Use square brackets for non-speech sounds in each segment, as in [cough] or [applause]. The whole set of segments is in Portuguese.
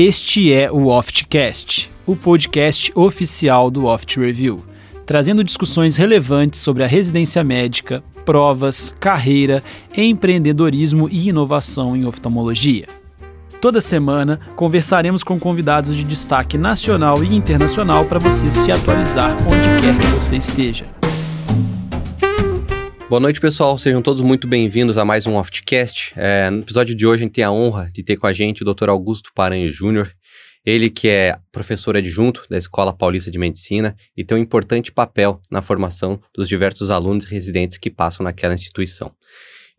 Este é o Oftcast, o podcast oficial do Oft Review, trazendo discussões relevantes sobre a residência médica, provas, carreira, empreendedorismo e inovação em oftalmologia. Toda semana conversaremos com convidados de destaque nacional e internacional para você se atualizar onde quer que você esteja. Boa noite, pessoal. Sejam todos muito bem-vindos a mais um Oftcast. É, no episódio de hoje, a gente tem a honra de ter com a gente o Dr. Augusto Paranho Júnior. Ele que é professor adjunto da Escola Paulista de Medicina e tem um importante papel na formação dos diversos alunos e residentes que passam naquela instituição.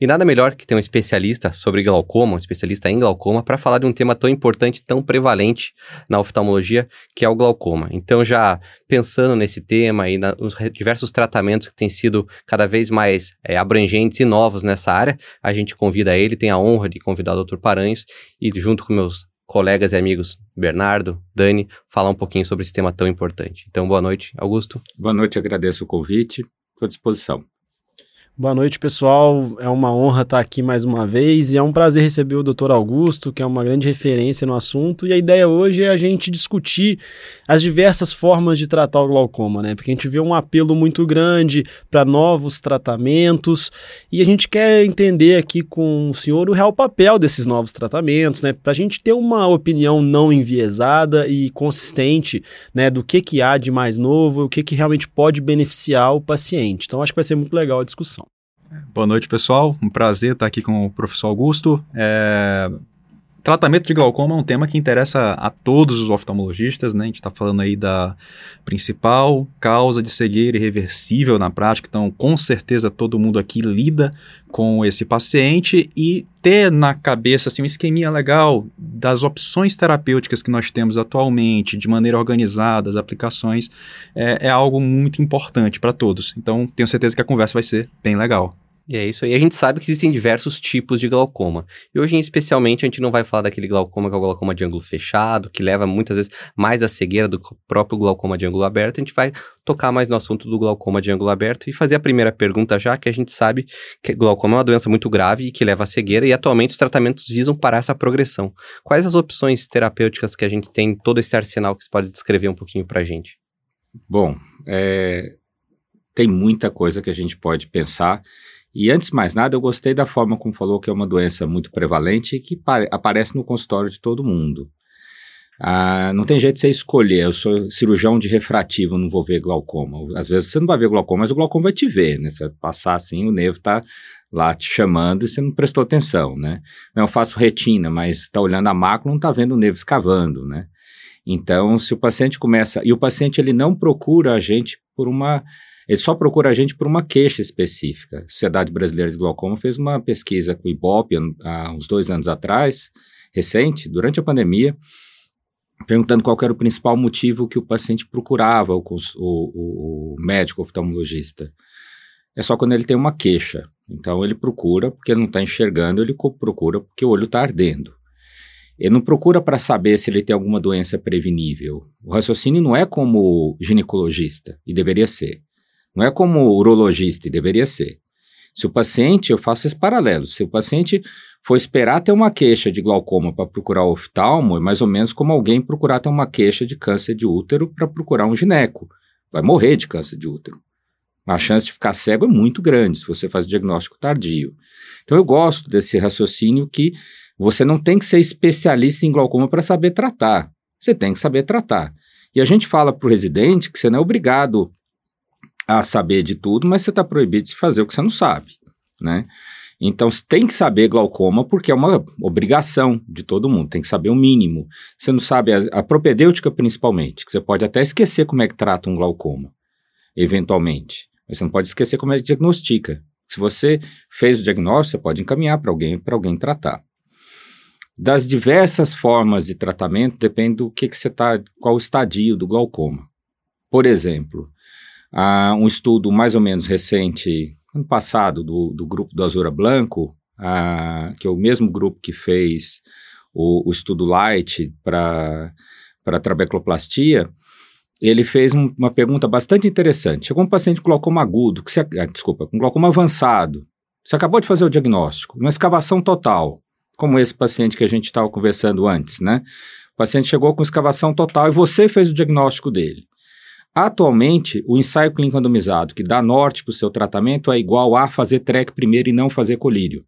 E nada melhor que ter um especialista sobre glaucoma, um especialista em glaucoma, para falar de um tema tão importante, tão prevalente na oftalmologia, que é o glaucoma. Então, já pensando nesse tema e na, nos diversos tratamentos que têm sido cada vez mais é, abrangentes e novos nessa área, a gente convida ele, tem a honra de convidar o Dr. Paranhos e, junto com meus colegas e amigos Bernardo, Dani, falar um pouquinho sobre esse tema tão importante. Então, boa noite, Augusto. Boa noite, agradeço o convite, estou à disposição. Boa noite, pessoal. É uma honra estar aqui mais uma vez e é um prazer receber o Dr. Augusto, que é uma grande referência no assunto. E a ideia hoje é a gente discutir as diversas formas de tratar o glaucoma, né? Porque a gente vê um apelo muito grande para novos tratamentos e a gente quer entender aqui com o senhor o real papel desses novos tratamentos, né? Para a gente ter uma opinião não enviesada e consistente, né? Do que, que há de mais novo, o que, que realmente pode beneficiar o paciente. Então, acho que vai ser muito legal a discussão. Boa noite, pessoal. Um prazer estar aqui com o professor Augusto. É... Tratamento de glaucoma é um tema que interessa a todos os oftalmologistas, né? A gente está falando aí da principal causa de cegueira irreversível na prática, então com certeza todo mundo aqui lida com esse paciente e ter na cabeça assim, um esqueminha legal das opções terapêuticas que nós temos atualmente, de maneira organizada, as aplicações, é, é algo muito importante para todos. Então tenho certeza que a conversa vai ser bem legal. E é isso aí. A gente sabe que existem diversos tipos de glaucoma. E hoje, especialmente, a gente não vai falar daquele glaucoma que é o glaucoma de ângulo fechado, que leva muitas vezes mais a cegueira do próprio glaucoma de ângulo aberto. A gente vai tocar mais no assunto do glaucoma de ângulo aberto e fazer a primeira pergunta já, que a gente sabe que glaucoma é uma doença muito grave e que leva à cegueira, e atualmente os tratamentos visam parar essa progressão. Quais as opções terapêuticas que a gente tem, todo esse arsenal que você pode descrever um pouquinho para a gente? Bom, é, tem muita coisa que a gente pode pensar. E antes de mais nada, eu gostei da forma como falou que é uma doença muito prevalente e que aparece no consultório de todo mundo. Ah, não tem jeito de você escolher. Eu sou cirurgião de refrativo, não vou ver glaucoma. Às vezes você não vai ver glaucoma, mas o glaucoma vai te ver, né? Você vai passar assim, o nervo está lá te chamando e você não prestou atenção, né? Não, eu faço retina, mas está olhando a mácula, não está vendo o nervo escavando, né? Então, se o paciente começa... E o paciente, ele não procura a gente por uma ele só procura a gente por uma queixa específica. A Sociedade Brasileira de Glaucoma fez uma pesquisa com o IBOP há uns dois anos atrás, recente, durante a pandemia, perguntando qual era o principal motivo que o paciente procurava o, o, o médico oftalmologista. É só quando ele tem uma queixa. Então ele procura porque não está enxergando, ele procura porque o olho está ardendo. Ele não procura para saber se ele tem alguma doença prevenível. O raciocínio não é como ginecologista, e deveria ser. Não é como urologista, e deveria ser. Se o paciente, eu faço esse paralelo, se o paciente for esperar ter uma queixa de glaucoma para procurar o oftalmo, é mais ou menos como alguém procurar ter uma queixa de câncer de útero para procurar um gineco. Vai morrer de câncer de útero. A chance de ficar cego é muito grande se você faz o diagnóstico tardio. Então eu gosto desse raciocínio que você não tem que ser especialista em glaucoma para saber tratar. Você tem que saber tratar. E a gente fala para o residente que você não é obrigado a saber de tudo, mas você está proibido de fazer o que você não sabe, né? Então, você tem que saber glaucoma porque é uma obrigação de todo mundo, tem que saber o mínimo. Você não sabe a, a propedêutica principalmente, que você pode até esquecer como é que trata um glaucoma, eventualmente. Mas você não pode esquecer como é que diagnostica. Se você fez o diagnóstico, você pode encaminhar para alguém, para alguém tratar. Das diversas formas de tratamento, depende do que, que você está, qual o estadio do glaucoma. Por exemplo, um estudo mais ou menos recente, ano passado, do, do grupo do Azura Blanco, que é o mesmo grupo que fez o, o estudo Light para trabecloplastia, ele fez um, uma pergunta bastante interessante. Chegou um paciente com glaucoma agudo, que você, ah, desculpa, com glaucoma avançado. Você acabou de fazer o diagnóstico, uma escavação total, como esse paciente que a gente estava conversando antes, né? paciente chegou com escavação total e você fez o diagnóstico dele. Atualmente, o ensaio clínico randomizado que dá norte para o seu tratamento é igual a fazer TREC primeiro e não fazer colírio.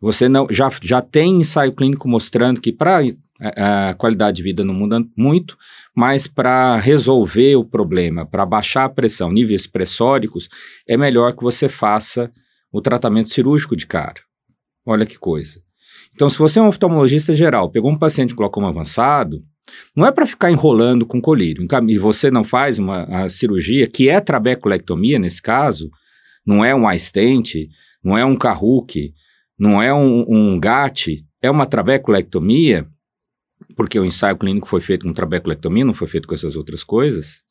Você não, já, já tem ensaio clínico mostrando que para a, a qualidade de vida não muda muito, mas para resolver o problema, para baixar a pressão, níveis pressóricos, é melhor que você faça o tratamento cirúrgico de cara. Olha que coisa. Então, se você é um oftalmologista geral, pegou um paciente com glaucoma avançado, não é para ficar enrolando com colírio. E você não faz uma cirurgia, que é trabeculectomia nesse caso, não é um stent, não é um carruque, não é um, um GAT, é uma trabeculectomia, porque o ensaio clínico foi feito com trabeculectomia, não foi feito com essas outras coisas,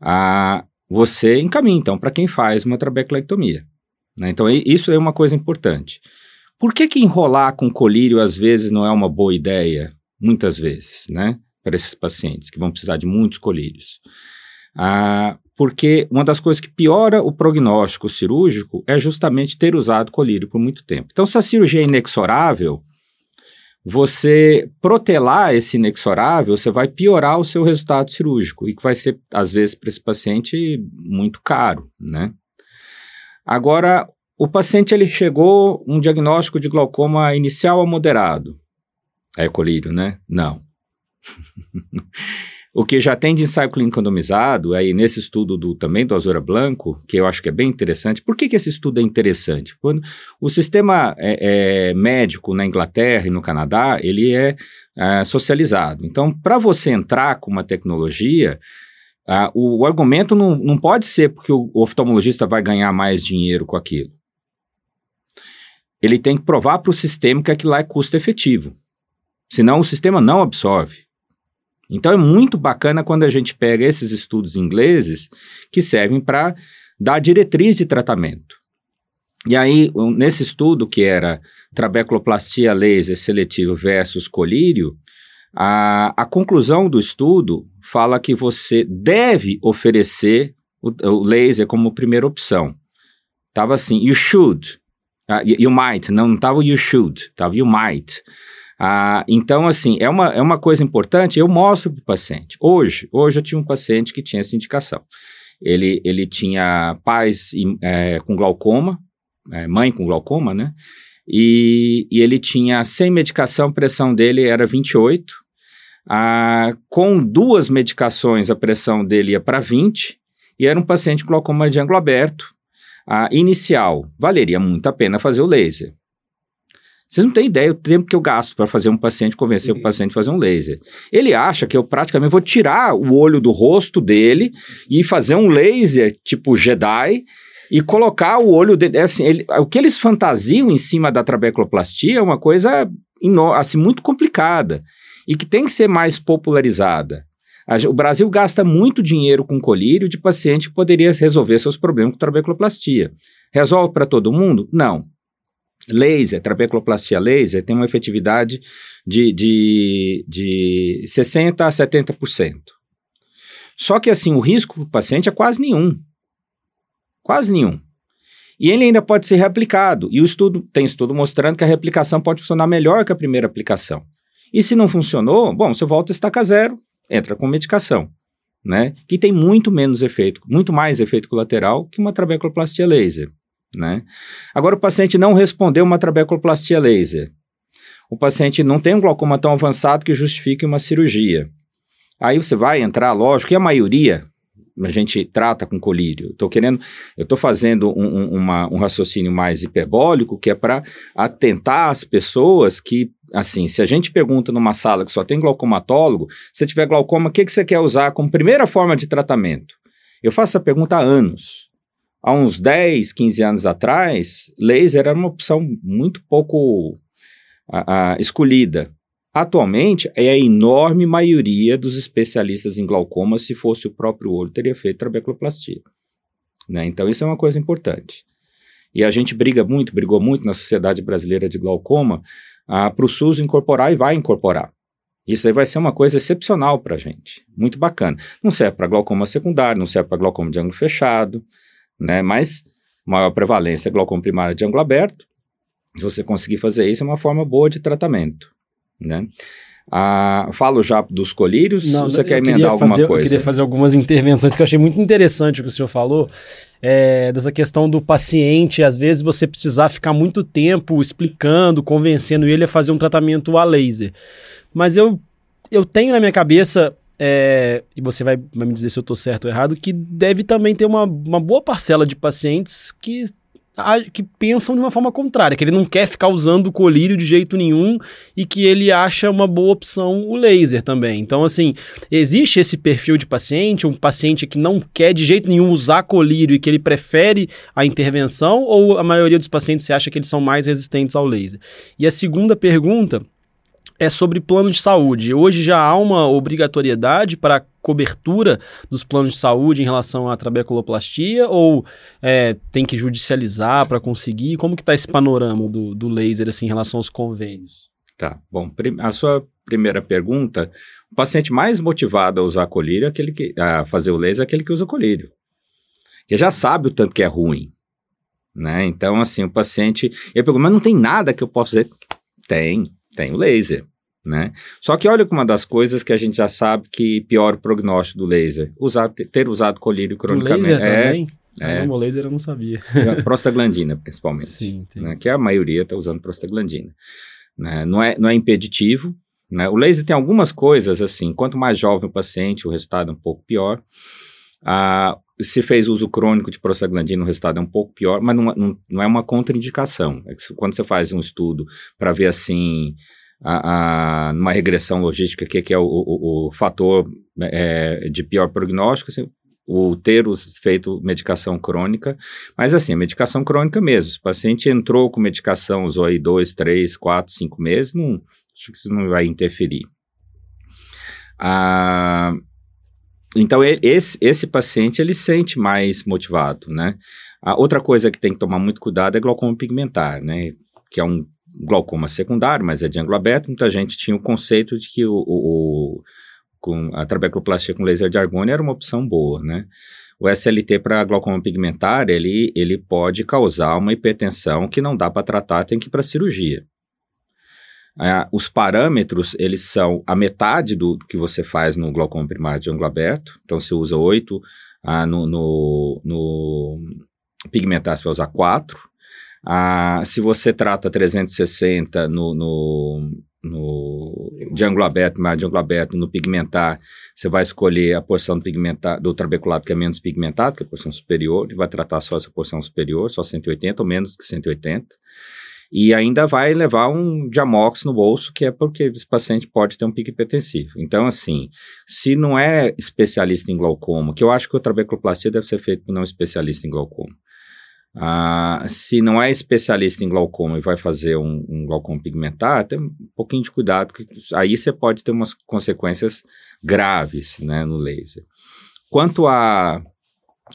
ah, você encaminha, então, para quem faz uma trabeculectomia. Né? Então, isso é uma coisa importante. Por que, que enrolar com colírio às vezes não é uma boa ideia? Muitas vezes, né? Para esses pacientes que vão precisar de muitos colírios. Ah, porque uma das coisas que piora o prognóstico cirúrgico é justamente ter usado colírio por muito tempo. Então, se a cirurgia é inexorável, você protelar esse inexorável, você vai piorar o seu resultado cirúrgico e que vai ser, às vezes, para esse paciente muito caro, né? Agora, o paciente ele chegou um diagnóstico de glaucoma inicial a moderado. É colírio, né? Não. [laughs] o que já tem de ensaio clínico randomizado, aí nesse estudo do, também do Azura Blanco, que eu acho que é bem interessante. Por que, que esse estudo é interessante? Quando o sistema é, é, médico na Inglaterra e no Canadá, ele é, é socializado. Então, para você entrar com uma tecnologia, o, o, argumento não, não pode ser porque o, o oftalmologista vai ganhar mais dinheiro com aquilo. Ele tem que provar para o sistema que aquilo lá é custo efetivo. Senão o sistema não absorve. Então é muito bacana quando a gente pega esses estudos ingleses que servem para dar diretriz de tratamento. E aí, nesse estudo que era trabeculoplastia laser seletivo versus colírio, a, a conclusão do estudo fala que você deve oferecer o, o laser como primeira opção. Tava assim, you should, uh, you, might, não estava you should, tava you might. Uh, então, assim, é uma, é uma coisa importante, eu mostro para o paciente. Hoje, hoje eu tinha um paciente que tinha essa indicação. Ele, ele tinha pais é, com glaucoma, é, mãe com glaucoma, né? E, e ele tinha, sem medicação, a pressão dele era 28, ah, com duas medicações, a pressão dele ia para 20, e era um paciente com glaucoma de ângulo aberto. Ah, inicial, valeria muito a pena fazer o laser. Vocês não têm ideia do tempo que eu gasto para fazer um paciente, convencer uhum. o paciente a fazer um laser. Ele acha que eu praticamente vou tirar o olho do rosto dele e fazer um laser tipo Jedi e colocar o olho dele. É assim, ele, o que eles fantasiam em cima da trabeculoplastia é uma coisa assim, muito complicada e que tem que ser mais popularizada. O Brasil gasta muito dinheiro com colírio de paciente que poderia resolver seus problemas com trabeculoplastia. Resolve para todo mundo? Não. Laser, trabeculoplastia laser, tem uma efetividade de, de, de 60% a 70%. Só que, assim, o risco para o paciente é quase nenhum. Quase nenhum. E ele ainda pode ser reaplicado. E o estudo tem estudo mostrando que a reaplicação pode funcionar melhor que a primeira aplicação. E se não funcionou, bom, você volta a estaca zero, entra com medicação, né? Que tem muito menos efeito, muito mais efeito colateral que uma trabeculoplastia laser, né? Agora o paciente não respondeu uma trabeculoplastia laser. O paciente não tem um glaucoma tão avançado que justifique uma cirurgia. Aí você vai entrar, lógico, e a maioria a gente trata com colírio. Estou querendo, eu estou fazendo um, um, uma, um raciocínio mais hiperbólico, que é para atentar as pessoas que, assim, se a gente pergunta numa sala que só tem glaucomatólogo, se tiver glaucoma, o que, que você quer usar como primeira forma de tratamento? Eu faço essa pergunta há anos. Há uns 10, 15 anos atrás, laser era uma opção muito pouco a, a, escolhida. Atualmente, é a enorme maioria dos especialistas em glaucoma, se fosse o próprio olho, teria feito trabeculoplastia. Né? Então, isso é uma coisa importante. E a gente briga muito, brigou muito na Sociedade Brasileira de Glaucoma ah, para o SUS incorporar e vai incorporar. Isso aí vai ser uma coisa excepcional para a gente, muito bacana. Não serve para glaucoma secundário, não serve para glaucoma de ângulo fechado, né? mas maior prevalência é glaucoma primário de ângulo aberto. Se você conseguir fazer isso, é uma forma boa de tratamento. né? Ah, falo já dos colírios, Não, você quer queria emendar alguma fazer- Eu coisa? queria fazer algumas intervenções que eu achei muito interessante o que o senhor falou, é, dessa questão do paciente, às vezes você precisar ficar muito tempo explicando, convencendo ele a fazer um tratamento a laser. Mas eu, eu tenho na minha cabeça, é, e você vai, vai me dizer se eu estou certo ou errado, que deve também ter uma, uma boa parcela de pacientes que que pensam de uma forma contrária, que ele não quer ficar usando o colírio de jeito nenhum e que ele acha uma boa opção o laser também. Então, assim, existe esse perfil de paciente, um paciente que não quer de jeito nenhum usar colírio e que ele prefere a intervenção, ou a maioria dos pacientes você acha que eles são mais resistentes ao laser? E a segunda pergunta é sobre plano de saúde. Hoje já há uma obrigatoriedade para cobertura dos planos de saúde em relação à trabeculoplastia ou é, tem que judicializar para conseguir? Como que está esse panorama do, do laser assim, em relação aos convênios? Tá, bom, a sua primeira pergunta, o paciente mais motivado a usar colírio é aquele que, a fazer o laser é aquele que usa colírio, que já sabe o tanto que é ruim, né? Então, assim, o paciente, ele pergunta, mas não tem nada que eu possa fazer? Tem, tem o laser, né? Só que olha que uma das coisas que a gente já sabe que piora o prognóstico do laser, usar, ter usado colírio O cronicamente. laser é, também? é, Caramba, o laser eu não sabia. prostaglandina, principalmente Sim, né, que a maioria está usando prostaglandina. né, não, é, não é impeditivo. né, o laser tem algumas coisas assim, quanto mais jovem o paciente, o resultado é um pouco pior. Ah, se fez uso crônico de prostaglandina, o resultado é um pouco pior, mas não, não, não é uma contraindicação. É que quando você faz um estudo para ver assim, a, a, numa regressão logística, o que, que é o, o, o fator é, de pior prognóstico, assim, o ter feito medicação crônica, mas assim, medicação crônica mesmo. Se o paciente entrou com medicação, usou aí dois, três, quatro, cinco meses, não, acho que isso não vai interferir. Ah, então, esse, esse paciente, ele sente mais motivado, né? A outra coisa que tem que tomar muito cuidado é glaucoma pigmentar, né? Que é um glaucoma secundário, mas é de ângulo aberto. Muita gente tinha o conceito de que o, o- o- com a trabeculoplastia com laser de argônio era uma opção boa, né? O SLT para glaucoma pigmentar, ele, ele pode causar uma hipertensão que não dá para tratar, tem que ir para cirurgia. Ah, os parâmetros, eles são a metade do, do que você faz no glaucoma primário de ângulo aberto. Então, você usa 8, ah, no, no, no pigmentar você vai usar 4. Ah, se você trata 360 no, no, no de ângulo aberto, mais de ângulo aberto, no pigmentar, você vai escolher a porção do pigmentar, do trabeculado que é menos pigmentado, que é a porção superior, e vai tratar só essa porção superior, só 180 ou menos que 180. E ainda vai levar um diamox no bolso, que é porque esse paciente pode ter um pico hipertensivo. Então, assim, se não é especialista em glaucoma, que eu acho que a trabeculoplastia deve ser feita por não especialista em glaucoma. Ah, se não é especialista em glaucoma e vai fazer um, um glaucoma pigmentar, tem um pouquinho de cuidado, que aí você pode ter umas consequências graves né, no laser. Quanto a,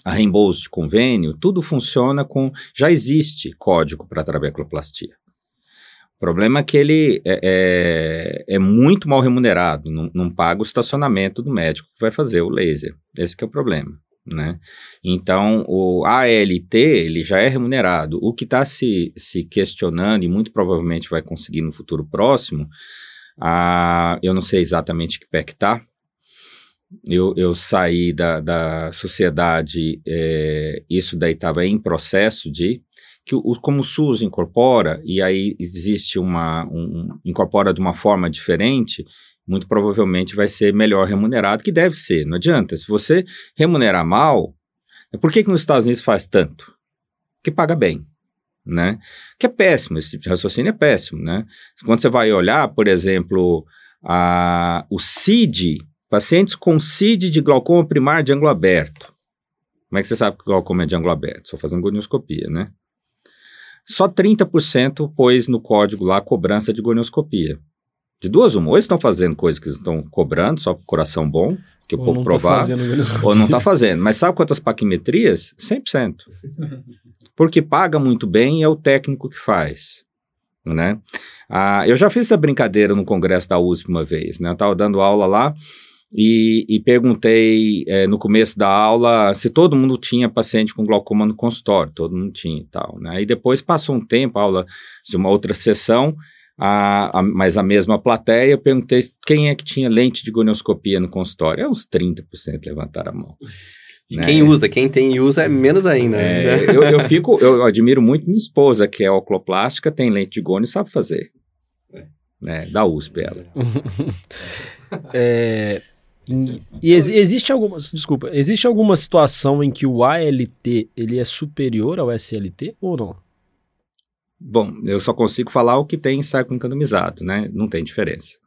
a reembolso de convênio, tudo funciona com. Já existe código para trabeculoplastia. O problema é que ele é, é, é muito mal remunerado, não, não paga o estacionamento do médico que vai fazer o laser. Esse é o problema. Né? Então, o ALT ele já é remunerado. O que está se, se questionando, e muito provavelmente vai conseguir no futuro próximo, a, eu não sei exatamente que pé que está. Eu, eu saí da, da sociedade, é, isso daí estava em processo de que o, como o SUS incorpora, e aí existe uma. Um, incorpora de uma forma diferente, muito provavelmente vai ser melhor remunerado, que deve ser, não adianta. Se você remunerar mal, por que, que nos Estados Unidos faz tanto? Porque paga bem, né? Que é péssimo, esse tipo de raciocínio é péssimo, né? Quando você vai olhar, por exemplo, a, o CID, pacientes com CID de glaucoma primário de ângulo aberto. Como é que você sabe que o glaucoma é de ângulo aberto? Só fazendo gonioscopia, né? Só 30% pôs no código lá cobrança de gonioscopia. De duas uma, ou eles estão fazendo coisas que estão cobrando só por coração bom, que é Ou pouco tá provável, fazendo gonioscopia. ou não está fazendo. Mas sabe quantas paquimetrias? 100%. [laughs] Porque paga muito bem e é o técnico que faz. Né? Ah, eu já fiz essa brincadeira no congresso da USP uma vez. Né? Eu estava dando aula lá e, e perguntei é, no começo da aula se todo mundo tinha paciente com glaucoma no consultório. Todo mundo tinha e tal. Né? E depois passou um tempo, a aula de uma outra sessão, a, a, mas a mesma plateia, eu perguntei quem é que tinha lente de gonioscopia no consultório. É uns 30% levantaram a mão. E né? quem usa, quem tem e usa é menos ainda. É, né? eu, eu, fico, eu admiro muito minha esposa, que é oculoplástica, tem lente de gônio e sabe fazer. É. Né? Da USP ela. [laughs] é, e ex existe alguma, desculpa, existe alguma situação em que o ALT ele é superior ao SLT ou não? Bom, eu só consigo falar o que tem ensaio randomizado, né? Não tem diferença.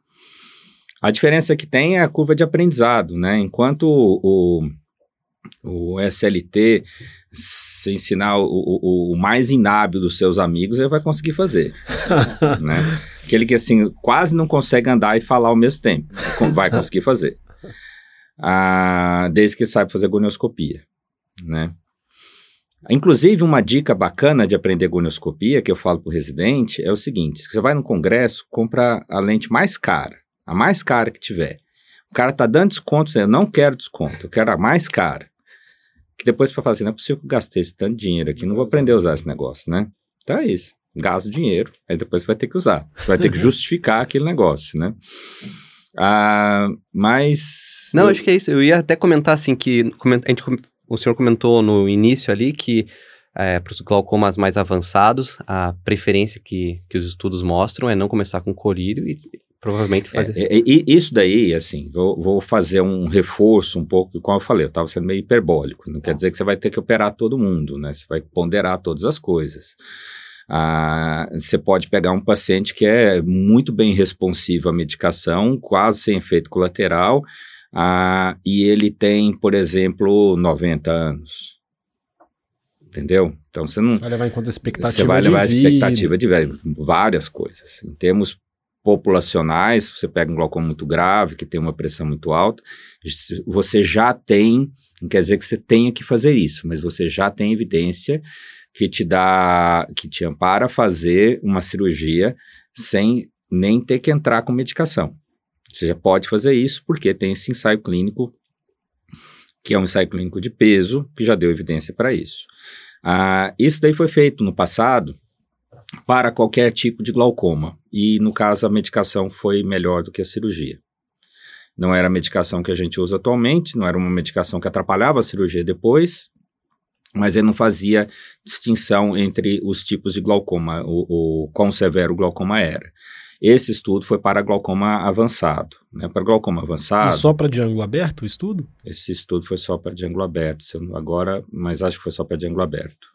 A diferença que tem é a curva de aprendizado, né? Enquanto o, o SLT se ensinar o, o, o, mais inábil dos seus amigos, ele vai conseguir fazer. [laughs] né? Aquele que, assim, quase não consegue andar e falar ao mesmo tempo, vai conseguir fazer. Ah, desde que ele saiba fazer gonioscopia, né? Inclusive, uma dica bacana de aprender gonioscopia, que eu falo para o residente, é o seguinte: você vai no congresso, compra a lente mais cara, a mais cara que tiver. O cara tá dando desconto, eu não quero desconto, eu quero a mais cara. Que depois você vai falar assim, não é possível que eu gastei esse tanto de dinheiro aqui, não vou aprender a usar esse negócio, né? Então é isso, gasto dinheiro, aí depois você vai ter que usar. Você vai ter que [laughs] justificar aquele negócio, né? Ah, mas... Não, acho que é isso. Eu ia até comentar assim que a gente o senhor comentou no início ali que é, para os glaucomas mais avançados, a preferência que, que os estudos mostram é não começar com colírio e provavelmente fazer. É, é, isso daí, assim, vou, vou, fazer um reforço um pouco, como eu falei, eu estava sendo meio hiperbólico. Não quer dizer que você vai ter que operar todo mundo, né? Você vai ponderar todas as coisas. Ah, você pode pegar um paciente que é muito bem responsivo à medicação, quase sem efeito colateral, ah, e ele tem, por exemplo, 90 anos. Entendeu? Então você não. Você vai levar em conta a expectativa Você vai levar a expectativa de várias coisas. Em termos populacionais, você pega um glaucoma muito grave, que tem uma pressão muito alta, você já tem, não quer dizer que você tenha que fazer isso, mas você já tem evidência que te dá, que te ampara a fazer uma cirurgia sem nem ter que entrar com medicação. Você já pode fazer isso porque tem esse ensaio clínico, que é um ensaio clínico de peso, que já deu evidência para isso. Ah, isso daí foi feito no passado para qualquer tipo de glaucoma, e no caso a medicação foi melhor do que a cirurgia. Não era a medicação que a gente usa atualmente, não era uma medicação que atrapalhava a cirurgia depois, mas ele não fazia distinção entre os tipos de glaucoma, o, o quão severo o glaucoma era. Esse estudo foi para glaucoma avançado. Né? Para glaucoma avançado. E só para de ângulo aberto o estudo? Esse estudo foi só para de ângulo aberto, agora, mas acho que foi só para de ângulo aberto.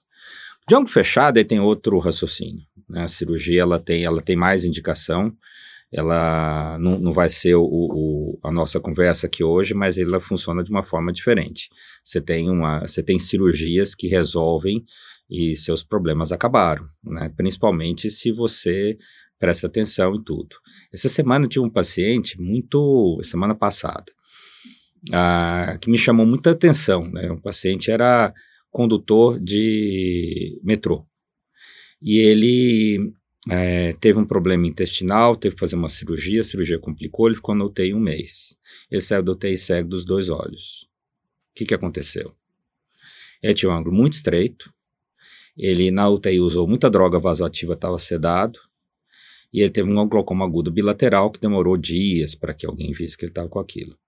De ângulo fechado, aí tem outro raciocínio. Né? A cirurgia ela tem, ela tem mais indicação. Ela não, não vai ser o, o, a nossa conversa aqui hoje, mas ela funciona de uma forma diferente. Você tem, uma, você tem cirurgias que resolvem e seus problemas acabaram, né? principalmente se você presta atenção em tudo. Essa semana eu tive um paciente muito, semana passada, ah, que me chamou muita atenção. Né? O paciente era condutor de metrô e ele é, teve um problema intestinal, teve que fazer uma cirurgia, a cirurgia complicou, ele ficou na UTI um mês. Ele saiu da UTI cego dos dois olhos. O que, que aconteceu? Ele tinha um ângulo muito estreito, ele na UTI usou muita droga vasoativa, estava sedado, e ele teve um glaucoma agudo bilateral que demorou dias para que alguém visse que ele estava com aquilo.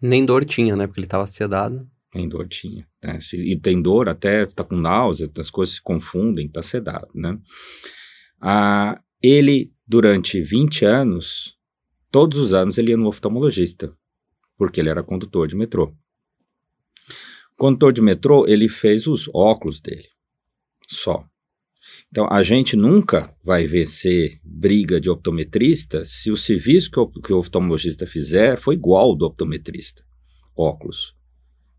Nem dor tinha, né? Porque ele estava sedado. Nem dor tinha. Né? Se, e tem dor até, está com náusea, as coisas se confundem, está sedado, né? Ah, ele, durante 20 anos, todos os anos ele ia no oftalmologista, porque ele era condutor de metrô. Condutor de metrô, ele fez os óculos dele, só. Então, a gente nunca vai vencer briga de optometrista se o serviço que o, que o oftalmologista fizer for igual ao do optometrista. Óculos.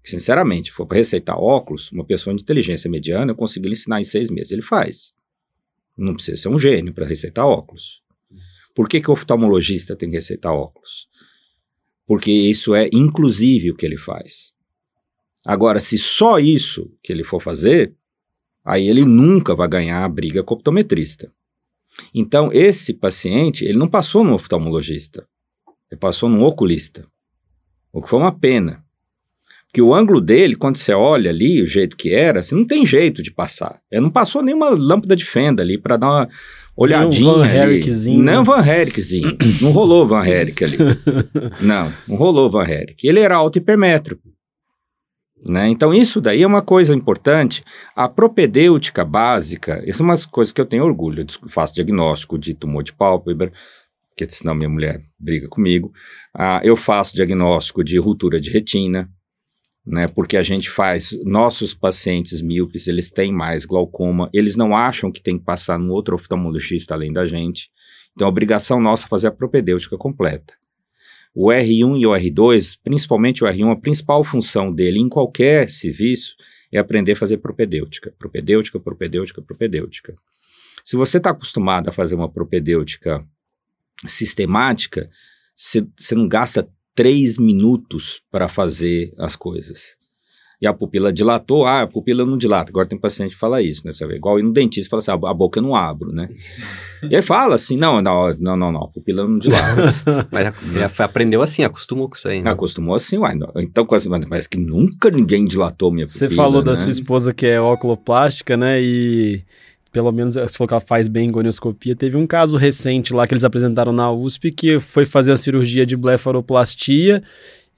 Sinceramente, for para receitar óculos, uma pessoa de inteligência mediana, eu consigo lhe ensinar em seis meses. Ele faz. Não precisa ser um gênio para receitar óculos. Por que, que o oftalmologista tem que receitar óculos? Porque isso é inclusive o que ele faz. Agora, se só isso que ele for fazer, aí ele nunca vai ganhar a briga com o optometrista. Então, esse paciente, ele não passou no oftalmologista, ele passou no oculista, o que foi uma pena. Porque o ângulo dele, quando você olha ali, o jeito que era, você não tem jeito de passar. Ele não passou nenhuma lâmpada de fenda ali para dar uma, olhadinha Van ali. Herrickzinho, Não? Van Herrickzinho. não rolou Van Herrick ali. [laughs] não, não rolou Van Herrick. Ele era alto hipermétrico. Né? Então, isso daí é uma coisa importante. A propedêutica básica, isso é umas coisas que eu tenho orgulho. Eu faço diagnóstico de tumor de pálpebra, porque senão minha mulher briga comigo. Ah, eu faço diagnóstico de ruptura de retina, né? Porque a gente faz, nossos pacientes míopes, eles têm mais glaucoma, eles não acham que tem que passar no outro oftalmologista além da gente. Então, a obrigação nossa é fazer a propedêutica completa. O R1 e o R2, principalmente o R1, a principal função dele em qualquer serviço é aprender a fazer propedêutica. Propedêutica, propedêutica, propedêutica. Se você está acostumado a fazer uma propedêutica sistemática, você não gasta três minutos para fazer as coisas. E a pupila dilatou, ah, a pupila não dilata. Agora tem paciente que fala isso, né? Você vê, igual ir no dentista e fala assim, "Ah, a boca eu não abro, né? [laughs] e aí fala assim, não, não, não, não, não, a pupila não dilata. [laughs] Mas já, aprendeu assim, acostumou com isso aí, né? Acostumou assim, uai, não. então quase- mas parece que nunca ninguém dilatou minha Você pupila, falou da né? sua esposa que é oculoplástica, né? E pelo menos se for que ela faz bem gonioscopia, teve um caso recente lá que eles apresentaram na USP que foi fazer a cirurgia de blefaroplastia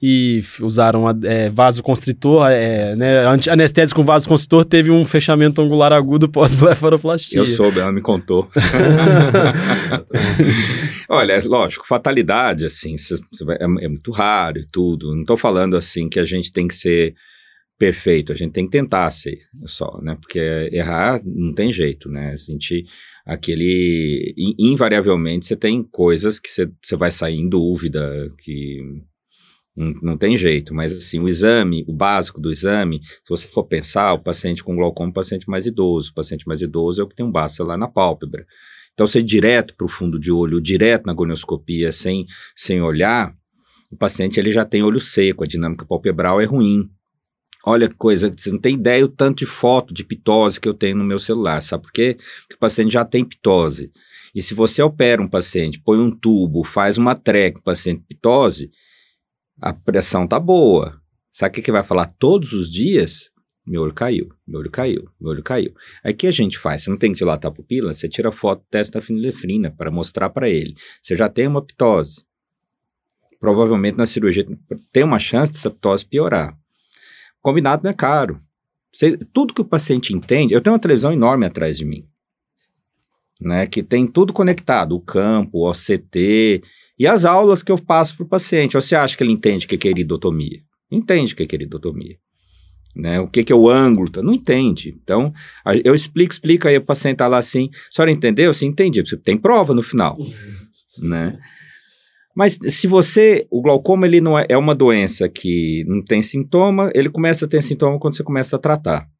e usaram é, vasoconstritor, é, né, anestésico com vasoconstritor, teve um fechamento angular agudo [laughs] pós-blefaroplastia. Eu soube, ela me contou. [laughs] Olha, é lógico, fatalidade, assim, é, é muito raro e tudo. Não estou falando, assim, que a gente tem que ser perfeito, a gente tem que tentar ser só, né? Porque errar não tem jeito, né? Gente, aquele... in- Invariavelmente, você tem coisas que você vai sair em dúvida, que... Não, tem jeito, mas assim, o exame, o básico do exame, se você for pensar, o paciente com glaucoma é um paciente mais idoso. O paciente mais idoso é o que tem um basta lá na pálpebra. Então, ir direto para o fundo de olho, direto na gonioscopia, sem, sem olhar, o paciente ele já tem olho seco, a dinâmica palpebral é ruim. Olha que coisa, você não tem ideia o tanto de foto de pitose que eu tenho no meu celular, sabe por quê? Porque o paciente já tem pitose. E se você opera um paciente, põe um tubo, faz uma treca, o paciente pitose, a pressão tá boa. Sabe o que, que vai falar todos os dias? Meu olho caiu, meu olho caiu, meu olho caiu. Aí o que a gente faz? Você não tem que dilatar a pupila, você tira foto do teste da fenilefrina para mostrar para ele. Você já tem uma pitose. Provavelmente na cirurgia tem uma chance dessa pitose piorar. Combinado não é caro. Você- tudo que o paciente entende, eu tenho uma televisão enorme atrás de mim, né, que tem tudo conectado, o campo, o OCT e as aulas que eu passo para o paciente. Você acha que ele entende o que é iridotomia? Entende o que é iridotomia. Né, o que, que é o ângulo? Não entende. Então, a- eu explico, explico, aí o paciente está lá assim, a senhora entendeu? Sim, entendi. Tem prova no final, [laughs] né? Mas se você, o glaucoma ele não é, é uma doença que não tem sintoma, ele começa a ter sintoma quando você começa a tratar.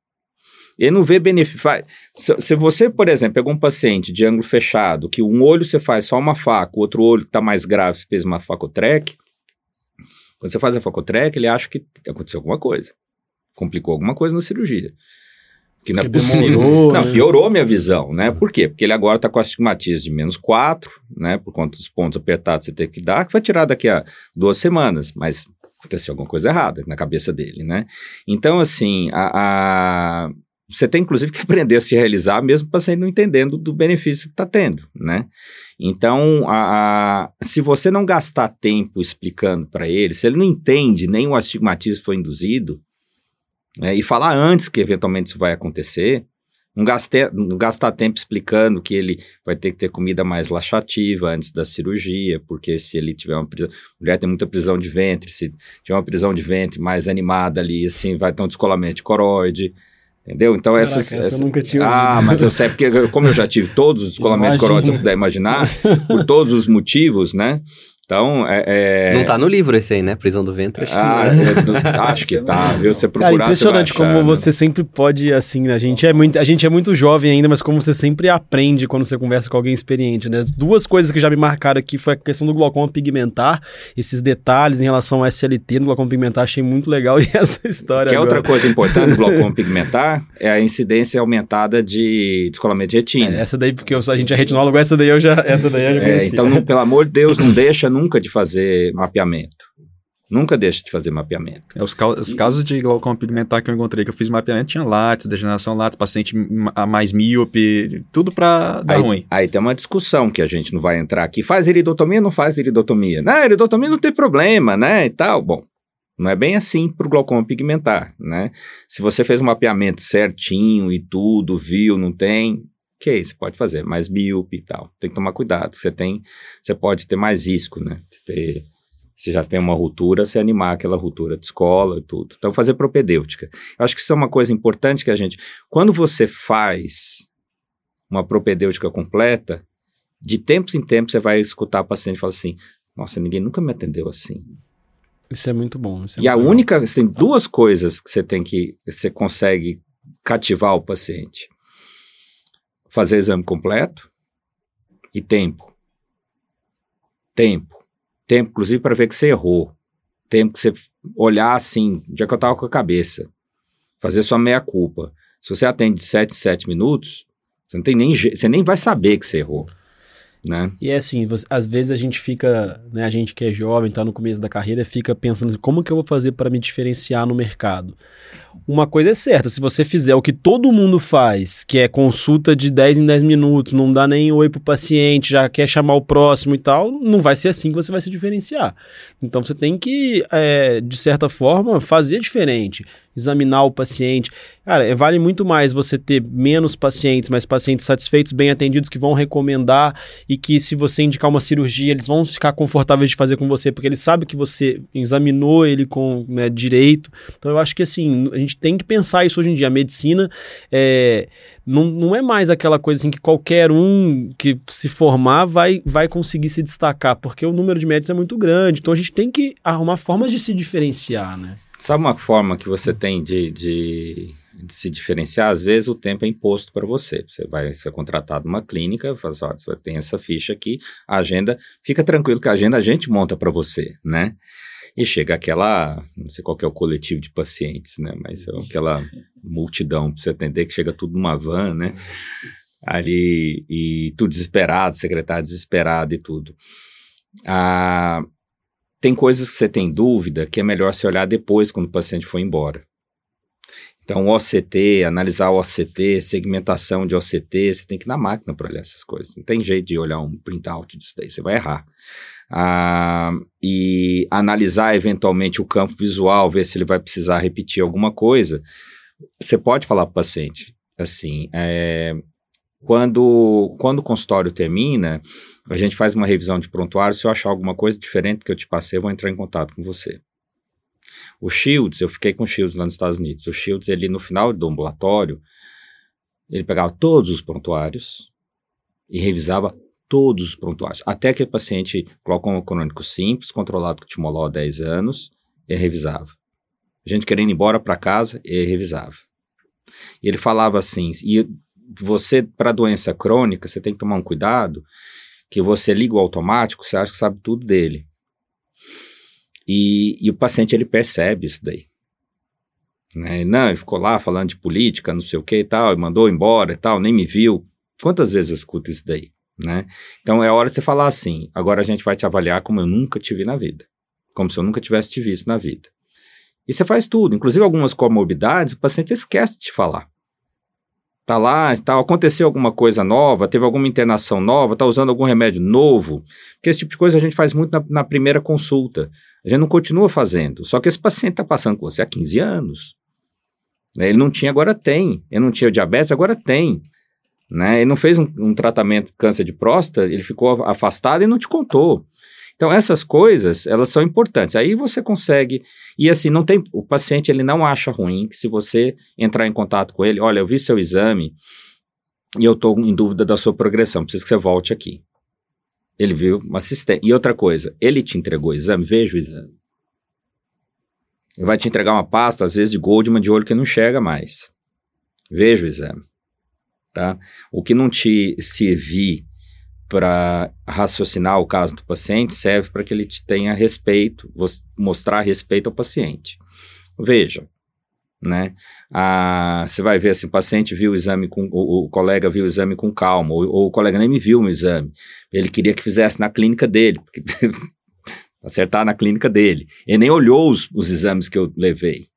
Ele não vê benefício. Se, você, por exemplo, pegou um paciente de ângulo fechado, que um olho você faz só uma faca, o outro olho está mais grave, você fez uma facotrec, quando você faz a facotrec, ele acha que aconteceu alguma coisa. Complicou alguma coisa na cirurgia. Que não é possível. demorou, Não, né? piorou minha visão, né? Por quê? Porque ele agora está com astigmatismo de menos 4, né? Por conta dos pontos apertados que você teve que dar, que vai tirar daqui a duas semanas, mas aconteceu alguma coisa errada na cabeça dele, né? Então, assim, a, a- você tem inclusive que [laughs] aprender a se realizar, mesmo paciente não entendendo do benefício que está tendo, né? Então, a, a- se você não gastar tempo explicando para ele, se ele não entende nem o astigmatismo foi induzido, né, e falar antes que eventualmente isso vai acontecer, não, gaste, não gastar tempo explicando que ele vai ter que ter comida mais laxativa antes da cirurgia, porque se ele tiver uma prisão, mulher tem muita prisão de ventre, se tiver uma prisão de ventre mais animada ali, assim, vai ter um descolamento de coroide, entendeu? Então Caraca, essas... essa eu essa- nunca tinha Ah, ouvido. mas eu sei, porque como eu já tive todos os descolamentos de coroide, se eu puder imaginar, por todos os motivos, né? Então, é... é- Não tá no livro esse aí, né? Prisão do ventre. Acho que Ah, não, né? eu do- acho que tá, viu? Você procurar, Cara, impressionante você vai como achar, né? você sempre pode, assim, né? a gente, é muito, a gente é muito jovem ainda, mas como você sempre aprende quando você conversa com alguém experiente, né? As duas coisas que já me marcaram aqui foi a questão do glaucoma pigmentar, esses detalhes em relação ao SLT do glaucoma pigmentar, achei muito legal, e [laughs] essa história Que é outra coisa importante do glaucoma pigmentar é a incidência aumentada de descolamento de retina. É, essa daí, porque eu, a gente é retinólogo, essa daí eu já, essa daí eu já É, conhecia. então, não- pelo amor de Deus, não deixa nunca de fazer mapeamento. Nunca deixa de fazer mapeamento. É, os, ca os casos de glaucoma pigmentar que eu encontrei, que eu fiz mapeamento, tinha látis, degeneração látis, paciente mais míope, tudo para dar aí, ruim. Aí tem uma discussão que a gente não vai entrar aqui. Faz iridotomia ou não faz iridotomia? Não, iridotomia não tem problema, né, e tal. Bom, não é bem assim para o glaucoma pigmentar, né? Se você fez um mapeamento certinho e tudo, viu, não tem, ok, você pode fazer, mas míope e tal. Tem que tomar cuidado, você tem, você pode ter mais risco, né? De ter se já tem uma ruptura, se animar aquela ruptura de escola e tudo. Então, fazer propedêutica. Eu acho que isso é uma coisa importante que a gente. Quando você faz uma propedêutica completa, de tempos em tempos você vai escutar a paciente e falar assim: Nossa, ninguém nunca me atendeu assim. Isso é muito bom. É e muito a única. Tem duas coisas que você tem que. Você consegue cativar o paciente: fazer exame completo e tempo. Tempo tempo, inclusive, para ver que você errou. Tempo que você olhar assim, onde é que eu estava com a cabeça. Fazer sua meia-culpa. Se você atende de 7 em 7 minutos, você, não tem nem, você nem vai saber que você errou. Né? E é assim, você, às vezes a gente fica, né, a gente que é jovem, está no começo da carreira, fica pensando como que eu vou fazer para me diferenciar no mercado. Uma coisa é certa, se você fizer o que todo mundo faz, que é consulta de 10 em 10 minutos, não dá nem oi pro paciente, já quer chamar o próximo e tal, não vai ser assim que você vai se diferenciar. Então você tem que, é, de certa forma, fazer diferente examinar o paciente. Cara, é, vale muito mais você ter menos pacientes, mas pacientes satisfeitos, bem atendidos, que vão recomendar e que se você indicar uma cirurgia, eles vão ficar confortáveis de fazer com você, porque eles sabem que você examinou ele com né, direito. Então eu acho que assim, a gente tem que pensar isso hoje em dia. A medicina é, não, não é mais aquela coisa assim que qualquer um que se formar vai, vai conseguir se destacar, porque o número de médicos é muito grande. Então a gente tem que arrumar formas de se diferenciar, né? Sabe uma forma que você tem de, de, de se diferenciar? Às vezes o tempo é imposto para você. Você vai ser contratado numa clínica, fala assim, você tem essa ficha aqui, a agenda, fica tranquilo que a agenda a gente monta para você, né? E chega aquela, não sei qual é o coletivo de pacientes, né? Mas é aquela multidão para você atender que chega tudo numa van, né? Ali, e tudo desesperado, secretário desesperado e tudo. Ah, tem coisas que você tem dúvida que é melhor você olhar depois quando o paciente for embora. Então, OCT, analisar o OCT, segmentação de OCT, você tem que ir na máquina para olhar essas coisas. Não tem jeito de olhar um printout disso daí, você vai errar. Ah, e analisar eventualmente o campo visual, ver se ele vai precisar repetir alguma coisa. Você pode falar para o paciente, assim, é, quando, quando o consultório termina, a gente faz uma revisão de prontuário. Se eu achar alguma coisa diferente que eu te passei, eu vou entrar em contato com você. O Shields, eu fiquei com o Shields lá nos Estados Unidos. O Shields, ele no final do ambulatório, ele pegava todos os prontuários e revisava todos os prontuários. Até que o paciente glaucoma crônico simples, controlado com timolol há 10 anos, ele revisava. A gente querendo ir embora para casa, ele revisava. E ele falava assim, e você, para doença crônica, você tem que tomar um cuidado, que você liga o automático, você acha que sabe tudo dele. E, e o paciente, ele percebe isso daí. Né? Não, ele ficou lá falando de política, não sei o que e tal, e mandou embora e tal, nem me viu. Quantas vezes eu escuto isso daí? Né? Então é hora de você falar assim: agora a gente vai te avaliar como eu nunca te vi na vida, como se eu nunca tivesse te visto na vida. E você faz tudo, inclusive algumas comorbidades, o paciente esquece de te falar tá lá, tá, aconteceu alguma coisa nova, teve alguma internação nova, tá usando algum remédio novo, porque esse tipo de coisa a gente faz muito na, na primeira consulta. A gente não continua fazendo. Só que esse paciente está passando com você há 15 anos. Né? Ele não tinha, agora tem. Ele não tinha diabetes, agora tem. Né? Ele não fez um, um tratamento de câncer de próstata, ele ficou afastado e não te contou. Então, essas coisas, elas são importantes. Aí você consegue. E assim, não tem. O paciente ele não acha ruim que se você entrar em contato com ele, olha, eu vi seu exame e eu estou em dúvida da sua progressão, preciso que você volte aqui. Ele viu uma assistente. E outra coisa, ele te entregou o exame, veja o exame. Ele vai te entregar uma pasta, às vezes de Goldman, de olho que não enxerga mais. Veja o exame. Tá? O que não te servir para raciocinar o caso do paciente serve para que ele tenha respeito, mostrar respeito ao paciente. Veja, né? Você vai ver assim, o paciente viu o exame com o, o colega viu o exame com calma, ou, ou, o colega nem me viu no exame. Ele queria que fizesse na clínica dele, [laughs] acertar na clínica dele. Ele nem olhou os, os exames que eu levei.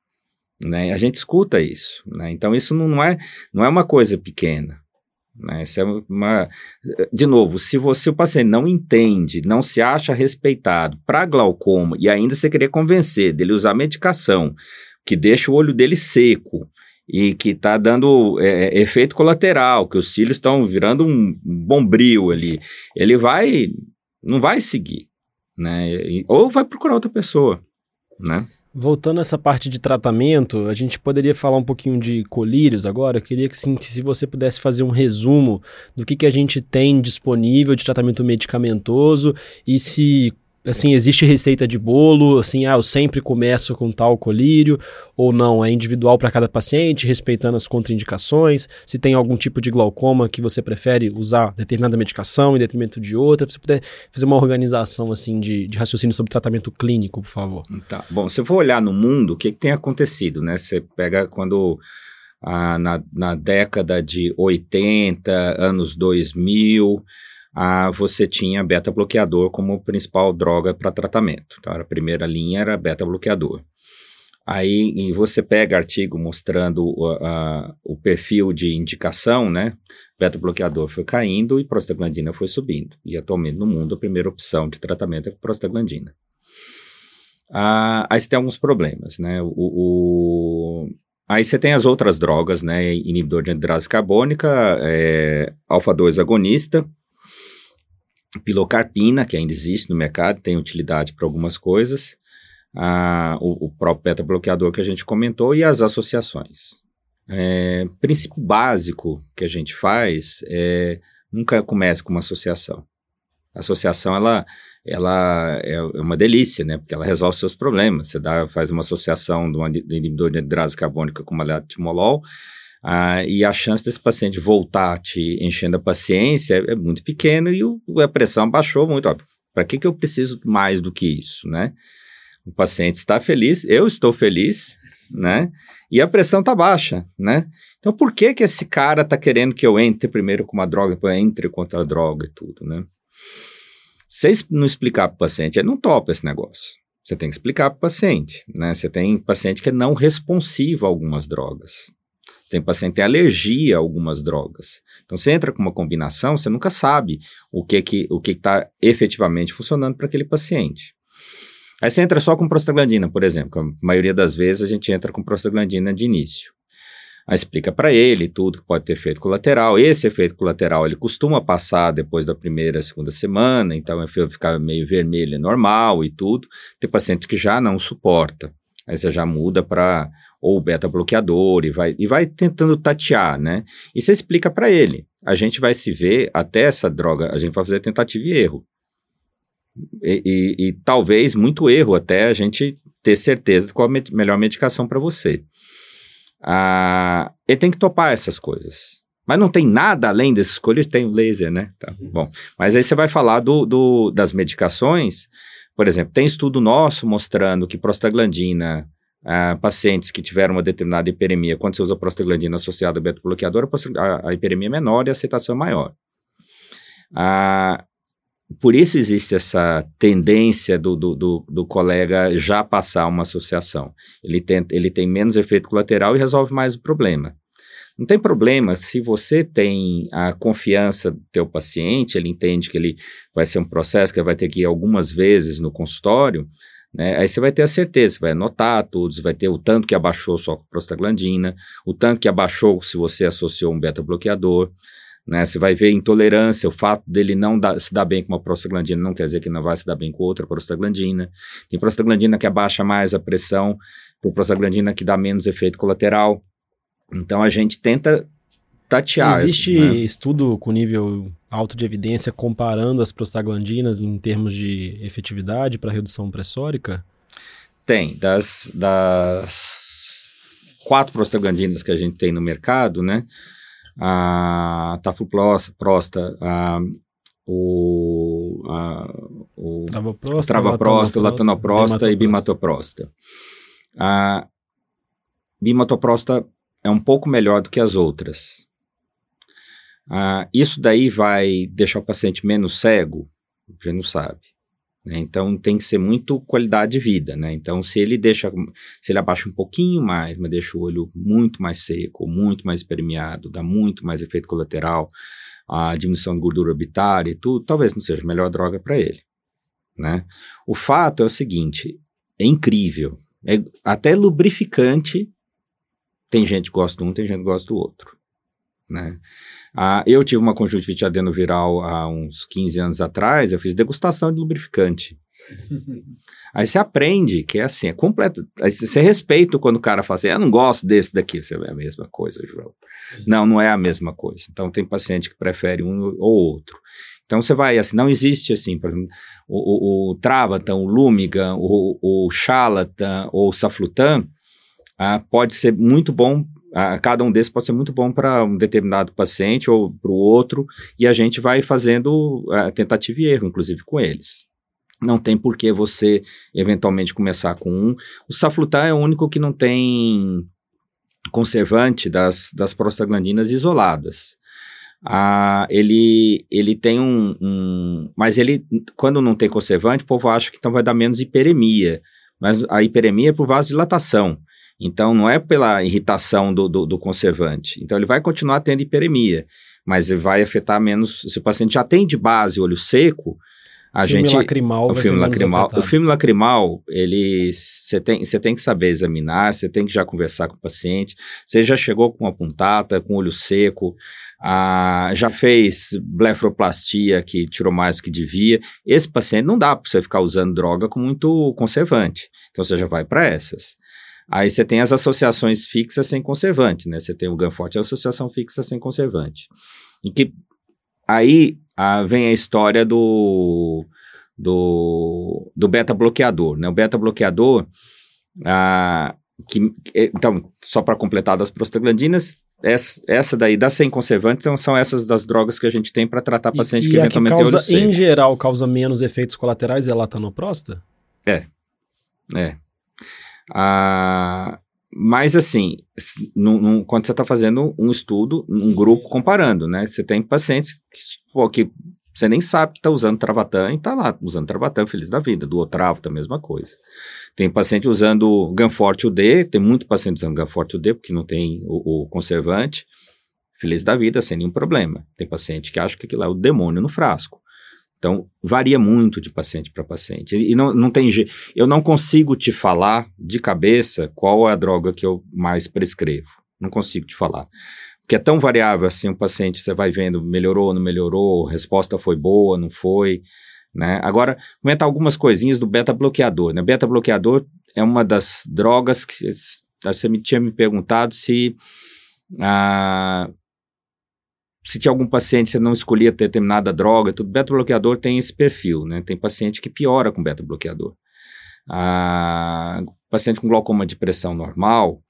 Né? A gente escuta isso. Né? Então, isso não é, não é uma coisa pequena. Né? Isso é uma, de novo, se você o paciente não entende, não se acha respeitado para glaucoma e ainda você querer convencer dele usar medicação que deixa o olho dele seco e que está dando é, efeito colateral, que os cílios estão virando um bombril ali, ele vai, não vai seguir, né? Ou vai procurar outra pessoa, né? Voltando a essa parte de tratamento, a gente poderia falar um pouquinho de colírios agora. Eu queria que, sim, que se você pudesse fazer um resumo do que, que a gente tem disponível de tratamento medicamentoso e se assim, existe receita de bolo, assim, ah, eu sempre começo com tal colírio, ou não, é individual para cada paciente, respeitando as contraindicações, se tem algum tipo de glaucoma que você prefere usar determinada medicação em detrimento de outra, se você puder fazer uma organização, assim, de, de raciocínio sobre tratamento clínico, por favor. Tá, bom, se eu for olhar no mundo, o que, que tem acontecido, né, você pega quando... Ah, na, na década de 80, anos 2000, ah, você tinha beta-bloqueador como principal droga para tratamento. Então, a primeira linha era beta-bloqueador. Aí e você pega artigo mostrando uh, o perfil de indicação, né? Beta-bloqueador foi caindo e prostaglandina foi subindo. E atualmente no mundo a primeira opção de tratamento é prostaglandina. Ah, aí você tem alguns problemas, né? O, o, aí você tem as outras drogas, né? Inibidor de anhidrase carbônica, é, alfa-2 agonista, pilocarpina, que ainda existe no mercado, tem utilidade para algumas coisas, ah, o, o, próprio beta-bloqueador que a gente comentou e as associações. É, princípio básico que a gente faz é nunca comece com uma associação. A associação, ela, ela é uma delícia, né? Porque ela resolve seus problemas. Você dá, faz uma associação de um inibidor de hidrase carbônica com malatimolol, ah, e a chance desse paciente voltar te enchendo a paciência é, é muito pequena e o, a pressão baixou muito. Para que, que eu preciso mais do que isso, né? O paciente está feliz, eu estou feliz, né? E a pressão está baixa, né? Então, por que que esse cara está querendo que eu entre primeiro com uma droga, depois entre contra a droga e tudo, né? Se não explicar para o paciente, ele não topa esse negócio. Você tem que explicar para o paciente, né? Você tem paciente que é não responsivo a algumas drogas. Tem paciente que tem alergia a algumas drogas. Então, você entra com uma combinação, você nunca sabe o que que o que está efetivamente funcionando para aquele paciente. Aí você entra só com prostaglandina, por exemplo. A maioria das vezes a gente entra com prostaglandina de início. Aí explica para ele tudo que pode ter efeito colateral. Esse efeito colateral ele costuma passar depois da primeira, segunda semana, então fica meio vermelho, é normal e tudo. Tem paciente que já não suporta. Aí você já muda para ou beta-bloqueador e vai, e vai tentando tatear, né? E você explica para ele. A gente vai se ver até essa droga, a gente vai fazer tentativa e erro. E, e, e talvez muito erro até a gente ter certeza de qual a me melhor medicação para você. Ah, ele tem que topar essas coisas. Mas não tem nada além desses colírios, tem o laser, né? Tá, uhum. bom. Mas aí você vai falar do, do, das medicações. Por exemplo, tem estudo nosso mostrando que prostaglandina Uh, pacientes que tiveram uma determinada hiperemia, quando você usa prostaglandina associada ao beta-bloqueador, a, a, hiperemia é menor e a aceitação é maior. Uh, por isso existe essa tendência do, do, do, do, colega já passar uma associação. Ele tem, ele tem menos efeito colateral e resolve mais o problema. Não tem problema se você tem a confiança do teu paciente, ele entende que ele vai ser um processo que vai ter que ir algumas vezes no consultório, né? Aí você vai ter a certeza, vai anotar você vai ter o tanto que abaixou só com prostaglandina, o tanto que abaixou se você associou um beta-bloqueador, né? Você vai ver intolerância, o fato dele não se dar bem com uma prostaglandina não quer dizer que não vai se dar bem com outra prostaglandina. Tem prostaglandina que abaixa mais a pressão, tem prostaglandina que dá menos efeito colateral. Então a gente tenta tatear. Existe né? estudo com nível alto de evidência comparando as prostaglandinas em termos de efetividade para redução pressórica? Tem. Das, das quatro prostaglandinas que a gente tem no mercado, né? A tafloprosta, a o, a, o travaprosta, travaprosta latanoprosta e bimatoprosta. A bimatoprosta é um pouco melhor do que as outras. Ah, isso daí vai deixar o paciente menos cego? Já não sabe. Né? Então tem que ser muito qualidade de vida, né? Então se ele deixa, se ele abaixa um pouquinho mais, mas deixa o olho muito mais seco, muito mais permeado, dá muito mais efeito colateral, a diminuição de gordura orbitária e tudo, talvez não seja a melhor droga para ele, né? O fato é o seguinte, é incrível, é até lubrificante tem gente que gosta de um, tem gente que gosta do outro, né? Ah, eu tive uma conjuntivite adenoviral há uns 15 anos atrás, eu fiz degustação de lubrificante. [laughs] Aí você aprende que é assim, é completo. Aí você respeita quando o cara fala assim, eu não gosto desse daqui. Você é a mesma coisa, João. Não, não é a mesma coisa. Então tem paciente que prefere um ou outro. Então você vai assim, não existe assim, por exemplo, o, o, o Travatan, o Lumigan, o, o Charlatan ou o Saflutan, ah, pode ser muito bom a, cada um desses pode ser muito bom para um determinado paciente ou para o outro, e a gente vai fazendo a, tentativa e erro, inclusive com eles. Não tem por que você eventualmente começar com um. O Saflutar é o único que não tem conservante das, das prostaglandinas isoladas. Ah, ele, ele tem um, um, Mas ele, quando não tem conservante, o povo acha que então vai dar menos hiperemia. Mas a hiperemia é por vasodilatação. Então, não é pela irritação do, do, do, conservante. Então, ele vai continuar tendo hiperemia, mas vai afetar menos. Se o paciente já tem de base olho seco, a filme gente. Lacrimal o filme lacrimal. O filme lacrimal, ele. Você tem, tem que saber examinar, você tem que já conversar com o paciente. Você já chegou com uma puntata, com olho seco, ah, já fez blefaroplastia que tirou mais do que devia. Esse paciente não dá para você ficar usando droga com muito conservante. Então, você já vai para essas. Aí você tem as associações fixas sem conservante, né? Você tem o Ganforte, a associação fixa sem conservante. E que aí ah, vem a história do, do, do beta-bloqueador, né? O beta-bloqueador, que, então, só para completar das prostaglandinas, essa, essa daí dá sem conservante, então são essas das drogas que a gente tem para tratar paciente e, que e eventualmente a que causa, em geral, causa menos efeitos colaterais é a latanoprosta? É, é. Ah, mas assim, quando você está fazendo um estudo, um grupo comparando, né? Você tem pacientes que, pô, que você nem sabe que está usando Travatan e está lá usando Travatan, feliz da vida. Do Otravo, a mesma coisa. Tem paciente usando Ganforte UD, tem muito paciente usando Ganforte UD, porque não tem o, o, conservante, feliz da vida, sem nenhum problema. Tem paciente que acha que aquilo é o demônio no frasco. Então, varia muito de paciente para paciente. E não, não tem. Eu não consigo te falar de cabeça qual é a droga que eu mais prescrevo. Não consigo te falar. Porque é tão variável assim, o paciente você vai vendo, melhorou, não melhorou, resposta foi boa, não foi. Né? Agora, comentar algumas coisinhas do beta-bloqueador. Né? Beta-bloqueador é uma das drogas que você me tinha me perguntado se ah, se tinha algum paciente você não escolhia determinada droga, tudo, beta-bloqueador tem esse perfil, né? Tem paciente que piora com beta-bloqueador. Ah, paciente com glaucoma de pressão normal,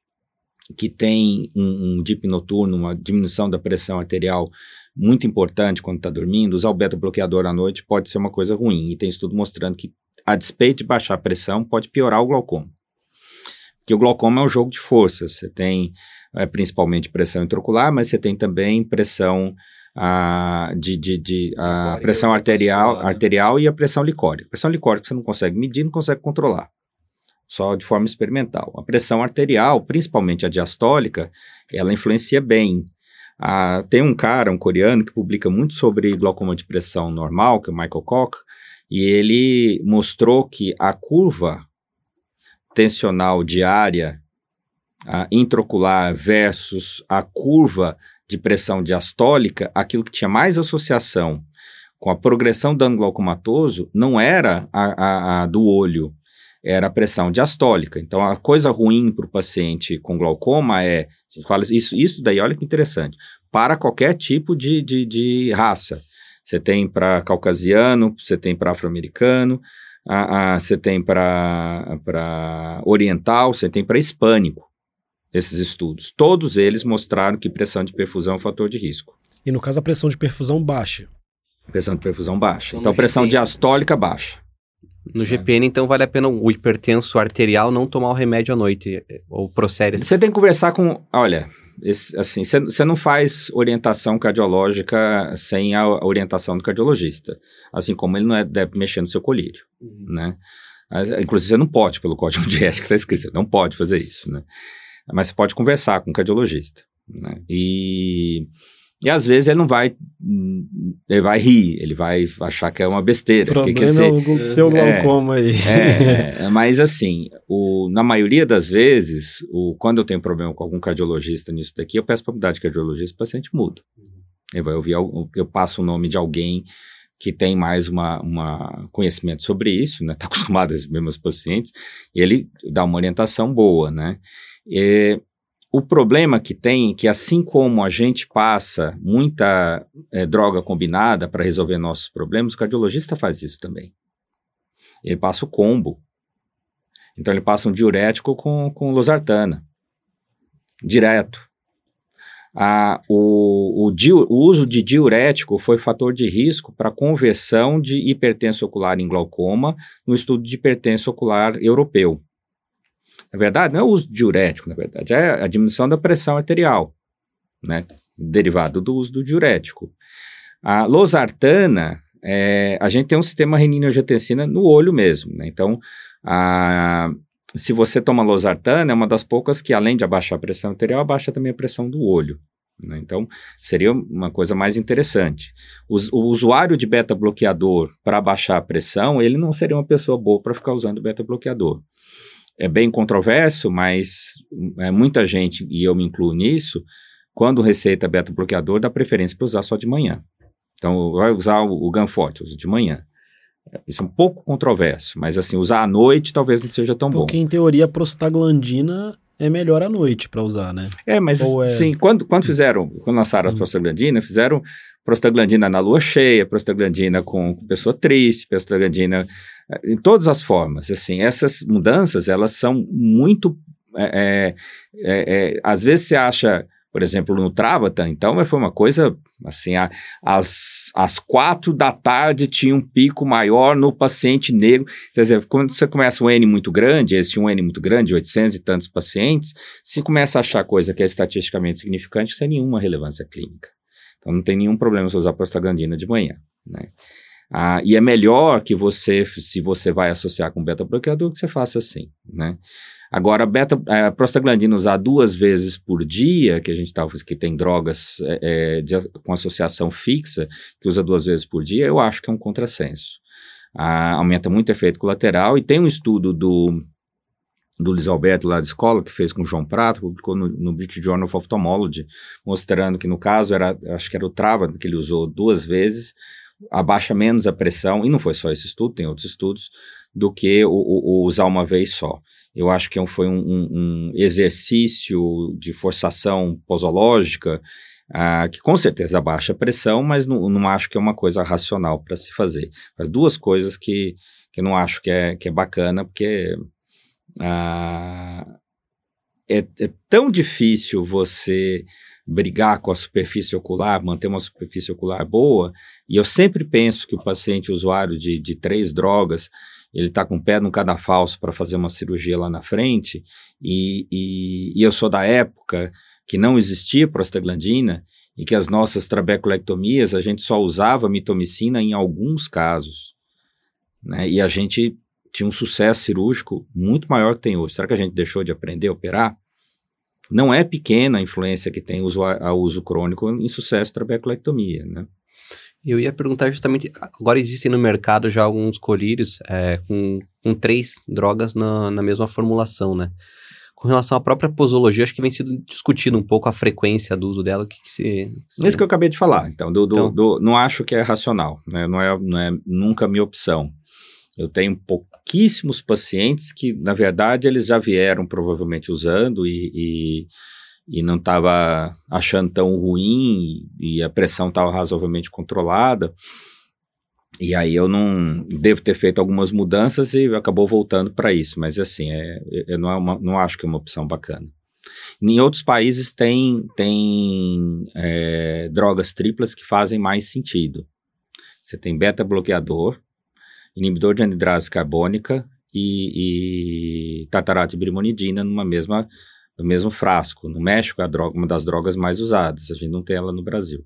que tem um, um DIP noturno, uma diminuição da pressão arterial muito importante quando está dormindo, usar o beta-bloqueador à noite pode ser uma coisa ruim. E tem estudo mostrando que, a despeito de baixar a pressão, pode piorar o glaucoma. Porque o glaucoma é um jogo de forças. Você tem é, principalmente pressão intraocular, mas você tem também pressão ah, de, de, de a pressão arterial, né? arterial e a pressão licórica. A pressão licórica você não consegue medir, não consegue controlar, só de forma experimental. A pressão arterial, principalmente a diastólica, ela influencia bem. Ah, tem um cara, um coreano, que publica muito sobre glaucoma de pressão normal, que é o Michael Koch, e ele mostrou que a curva tensional diária a intraocular versus a curva de pressão diastólica, aquilo que tinha mais associação com a progressão do dano glaucomatoso não era a, a, a do olho, era a pressão diastólica. Então, a coisa ruim para o paciente com glaucoma é, a gente fala isso, isso daí, olha que interessante, para qualquer tipo de, de, de raça. Você tem para caucasiano, você tem para afro-americano, você tem para oriental, você tem para hispânico esses estudos. Todos eles mostraram que pressão de perfusão é um fator de risco. E no caso, a pressão de perfusão baixa. Pressão de perfusão baixa. Então, então pressão GPN, diastólica baixa. No GPN, então, vale a pena o hipertenso arterial não tomar o remédio à noite, ou prossério. Você tem que conversar com... Olha, esse, assim, você não faz orientação cardiológica sem a orientação do cardiologista, assim como ele não é, deve mexer no seu colírio, uhum. né? Inclusive, você não pode, pelo código de [laughs] ética está escrito, você não pode fazer isso, né? Mas você pode conversar com o cardiologista, né? E e às vezes ele não vai, ele vai rir, ele vai achar que é uma besteira. O problema que que é o seu glaucoma é, aí. [laughs] É, mas assim, o, na maioria das vezes, o, quando eu tenho problema com algum cardiologista nisso daqui, eu peço para mudar de cardiologista, o paciente muda. Ele vai ouvir, eu passo o nome de alguém que tem mais uma, uma conhecimento sobre isso, né? Está [laughs] acostumado a esses mesmos pacientes, e ele dá uma orientação boa, né? E, o problema que tem é que, assim como a gente passa muita é, droga combinada para resolver nossos problemas, o cardiologista faz isso também. Ele passa o combo. Então, ele passa um diurético com, com losartana. Direto. O, o, o, uso de diurético foi fator de risco para conversão de hipertensão ocular em glaucoma no estudo de hipertensão ocular europeu. Na verdade, não é o uso diurético, na verdade, é a diminuição da pressão arterial, né? Derivado do uso do diurético. A losartana, é, a gente tem um sistema renina-angiotensina no olho mesmo, né? Então, a, se você toma losartana, é uma das poucas que, além de abaixar a pressão arterial, abaixa também a pressão do olho. Né? Então, seria uma coisa mais interessante. O, o usuário de beta-bloqueador para abaixar a pressão, ele não seria uma pessoa boa para ficar usando beta-bloqueador é bem controverso, mas é, muita gente, e eu me incluo nisso, quando receita beta-bloqueador, dá preferência para usar só de manhã. Então, vai usar o, o Ganforte, usa de manhã. Isso é um pouco controverso, mas assim, usar à noite talvez não seja tão Porque, bom. Porque em teoria a prostaglandina é melhor à noite para usar, né? É, mas é... sim, quando, quando fizeram, quando lançaram a hum. prostaglandina, fizeram prostaglandina na lua cheia, prostaglandina com pessoa triste, prostaglandina em todas as formas, assim, essas mudanças, elas são muito, é, é, é, é às vezes você acha, por exemplo, no Travatan, então foi uma coisa, assim, às, às quatro da tarde tinha um pico maior no paciente negro, quer dizer, quando você começa um N muito grande, esse um N muito grande, 800 e tantos pacientes, você começa a achar coisa que é estatisticamente significante sem nenhuma relevância clínica. Então não tem nenhum problema você usar prostaglandina de manhã, né? Ah, e é melhor que você, se você vai associar com beta-bloqueador, que você faça assim, né? Agora, beta, a prostaglandina usar duas vezes por dia, que a gente tá, que tem drogas é, de, com associação fixa, que usa duas vezes por dia, eu acho que é um contrassenso. Ah, aumenta muito efeito colateral, e tem um estudo do, do Luiz Alberto lá da escola, que fez com o João Prato, publicou no, no British Journal of Ophthalmology, mostrando que no caso, era, acho que era o Trava, que ele usou duas vezes, abaixa menos a pressão, e não foi só esse estudo, tem outros estudos, do que o, o, o usar uma vez só. Eu acho que é foi um, um, um exercício de forçação posológica ah, que com certeza abaixa a pressão, mas não, não acho que é uma coisa racional para se fazer. Mas duas coisas que, que não acho que é, que é bacana, porque ah, é, é tão difícil você brigar com a superfície ocular, manter uma superfície ocular boa, e eu sempre penso que o paciente usuário de, de três drogas, ele está com o pé no cadafalso para fazer uma cirurgia lá na frente, e, e, e, eu sou da época que não existia prostaglandina, e que as nossas trabeculectomias, a gente só usava mitomicina em alguns casos, né, e a gente tinha um sucesso cirúrgico muito maior que tem hoje. Será que a gente deixou de aprender a operar? Não é pequena a influência que tem uso, a uso crônico em sucesso trabeculectomia, né? Eu ia perguntar justamente, agora existem no mercado já alguns colírios é, com, com três drogas na, na mesma formulação, né? Com relação à própria posologia, acho que vem sendo discutido um pouco a frequência do uso dela. O que, que se, se... Isso que eu acabei de falar. Então, do, do, então... Do, não acho que é racional. Né? Não, é, não é nunca minha opção. Eu tenho pouquíssimos pacientes que, na verdade, eles já vieram provavelmente usando e, e, e não estava achando tão ruim e a pressão estava razoavelmente controlada. E aí eu não devo ter feito algumas mudanças e acabou voltando para isso. Mas assim, é, eu não, é uma, não acho que é uma opção bacana. Em outros países tem, tem é, drogas triplas que fazem mais sentido. Você tem beta-bloqueador, inibidor de anidrase carbônica e, e tartarato de brimonidina numa mesma, no mesmo frasco. No México é droga, uma das drogas mais usadas. A gente não tem ela no Brasil.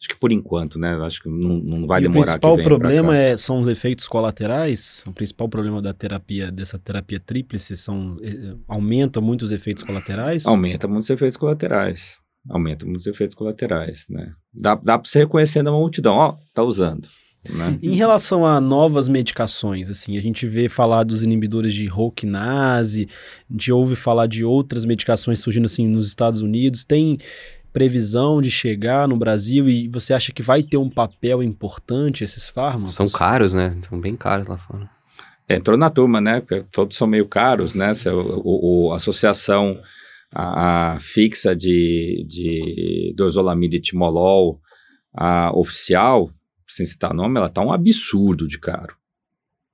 Acho que por enquanto, né? Acho que não, não vai E o demorar principal venha pra problema é, são os efeitos colaterais. O principal problema da terapia, dessa terapia tríplice, são, eh, aumenta muito os efeitos colaterais. Aumenta muitos efeitos colaterais. Aumenta muitos efeitos colaterais, né? Dá, dá para você reconhecer na multidão, ó, tá usando, né? Em relação a novas medicações, assim, a gente vê falar dos inibidores de Rouquinase, a gente ouve falar de outras medicações surgindo assim nos Estados Unidos. Tem previsão de chegar no Brasil e você acha que vai ter um papel importante esses fármacos? São caros, né? São bem caros lá fora. Entrou na turma, né? Porque todos são meio caros, né? Se O, o- o- a associação a, a fixa de, de dorzolamida e timolol a oficial, sem citar nome, ela tá um absurdo de caro.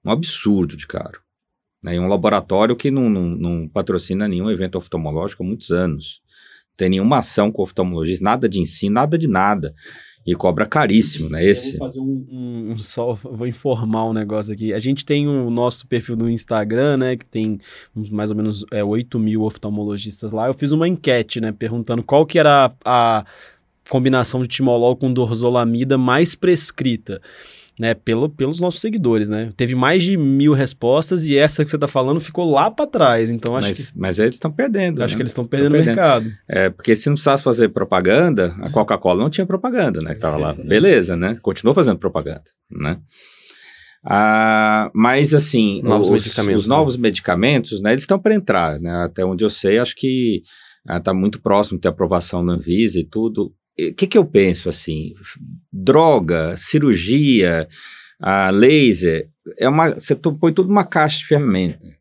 Um absurdo de caro. Né? E um laboratório que não, não, não patrocina nenhum evento oftalmológico há muitos anos. Não tem nenhuma ação com oftalmologista, nada de ensino, nada de nada. E cobra caríssimo, né? Eu Esse. vou fazer um, um- um só, vou informar um negócio aqui. A gente tem o nosso perfil no Instagram, né, que tem uns mais ou menos é, 8 mil oftalmologistas lá. Eu fiz uma enquete, né, perguntando qual que era a, a combinação de timolol com dorzolamida mais prescrita. Né, pelo, pelos nossos seguidores, né? Teve mais de mil respostas e essa que você tá falando ficou lá para trás. Então acho Mas, que mas eles estão perdendo. acho né? que eles estão perdendo o perdendo. mercado. É, porque se não precisasse fazer propaganda, a Coca-Cola não tinha propaganda, né? Que tava lá. Beleza, né? Continuou fazendo propaganda, né? Ah, mas assim, Novos os, medicamentos, os novos medicamentos, né? Eles estão para entrar, né? Até onde eu sei, acho que está muito próximo de ter aprovação na Anvisa e tudo. O que, que eu penso assim? Droga, cirurgia, ah, laser, é uma, você põe tudo numa caixa de ferramenta.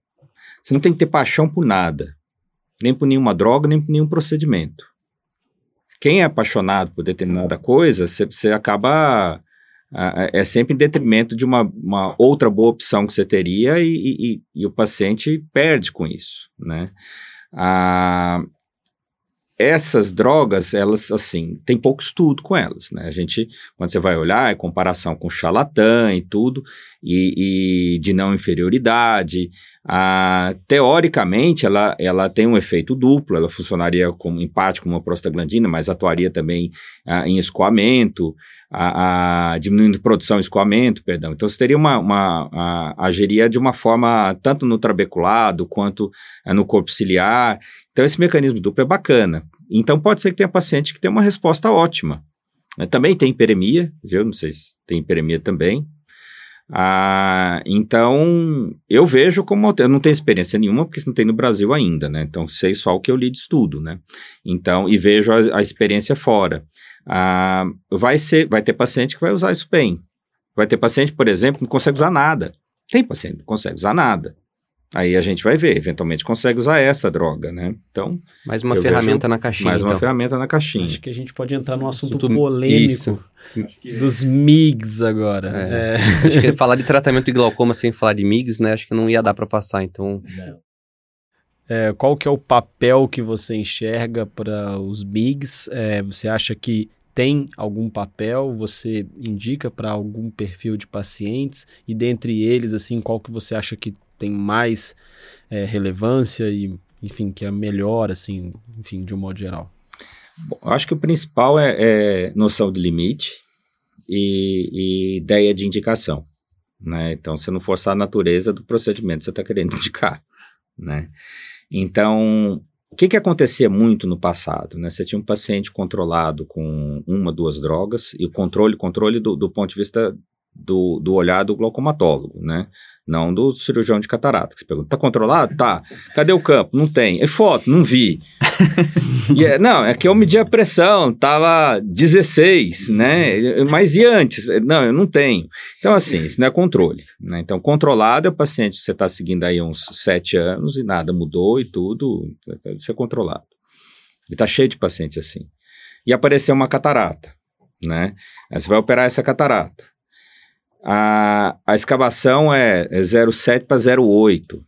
Você não tem que ter paixão por nada, nem por nenhuma droga, nem por nenhum procedimento. Quem é apaixonado por determinada coisa, você, você acaba é sempre em detrimento de uma, uma outra boa opção que você teria e- e- e o paciente perde com isso, né? Ah, essas drogas, elas, assim, tem pouco estudo com elas, né? A gente, quando você vai olhar, é comparação com charlatã e tudo, e, e de não inferioridade. Ah, teoricamente, ela, ela tem um efeito duplo, ela funcionaria como, em parte como uma prostaglandina, mas atuaria também ah, em escoamento, a, a- diminuindo produção e escoamento, perdão. Então, você teria uma, uma agiria de uma forma tanto no trabeculado quanto ah, no corpo ciliar. Então, esse mecanismo duplo é bacana. Então, pode ser que tenha paciente que tenha uma resposta ótima. Também tem hiperemia, viu? Não sei se tem hiperemia também. Ah, então, eu vejo como. Eu não tenho experiência nenhuma, porque isso não tem no Brasil ainda, né? Então, sei só o que eu li de estudo, né? Então, e vejo a, a experiência fora. Ah, vai, ser, vai ter paciente que vai usar isso bem. Vai ter paciente, por exemplo, que não consegue usar nada. Tem paciente que não consegue usar nada. Aí a gente vai ver, eventualmente consegue usar essa droga, né? Então, Mais uma ferramenta na caixinha, mais uma então. ferramenta na caixinha. Acho que a gente pode entrar num assunto Assunto- polêmico Isso. dos MIGs agora. É. É. [laughs] Acho que falar de tratamento de glaucoma sem falar de MIGS, né? Acho que não ia dar pra passar, então... É, qual que é o papel que você enxerga para os MIGs? É, você acha que tem algum papel? Você indica para algum perfil de pacientes? E dentre eles, assim, qual que você acha que tem mais é, relevância e, enfim, que é melhor, assim, enfim, de um modo geral? Bom, acho que o principal é, é noção de limite e, e ideia de indicação, né? Então, você não forçar a natureza do procedimento que você está querendo [laughs] indicar, né? Então, o que, que acontecia muito no passado, né? Você tinha um paciente controlado com uma, duas drogas e o controle, controle do, do ponto de vista do, do olhar do glaucomatólogo, né? Não do cirurgião de catarata. que Você pergunta, tá controlado? Tá. Cadê o campo? Não tem. É foto? Não vi. [laughs] É- não, é que eu medi a pressão, tava 16, né? Mas e antes? Não, eu não tenho. Então, assim, isso não é controle. Né? Então, controlado é o paciente que você está seguindo aí há uns 7 anos e nada mudou e tudo, isso é controlado. E tá cheio de pacientes assim. E apareceu uma catarata, né? Aí você vai operar essa catarata. A, a escavação é, é 0,7 para 0,8.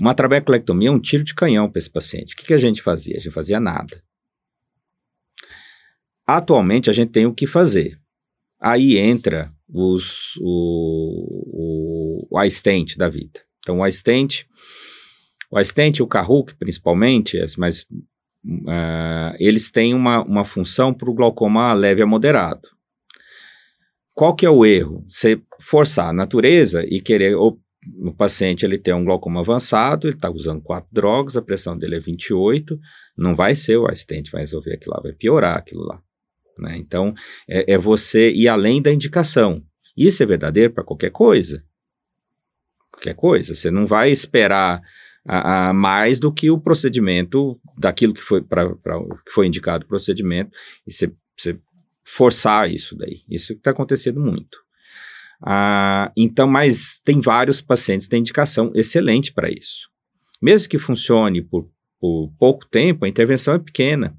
Uma trabeculectomia é um tiro de canhão para esse paciente. O que, que a gente fazia? A gente fazia nada. Atualmente a gente tem o que fazer. Aí entra os, o, o, o iStent da vida. Então o iStent, O assistente e o Kahoot, principalmente, mas uh, eles têm uma, uma função para o glaucoma leve a moderado. Qual que é o erro? Você forçar a natureza e querer o, o paciente ele tem um glaucoma avançado, ele está usando quatro drogas, a pressão dele é 28, não vai ser o assistente vai resolver aquilo lá, vai piorar aquilo lá. Né? Então, é, é você ir além da indicação. Isso é verdadeiro para qualquer coisa. Qualquer coisa. Você não vai esperar a, a mais do que o procedimento daquilo que foi, pra, pra, que foi indicado o procedimento e você, forçar isso daí. Isso está acontecendo muito. Ah, então, mas tem vários pacientes que têm indicação excelente para isso. Mesmo que funcione por, por pouco tempo, a intervenção é pequena.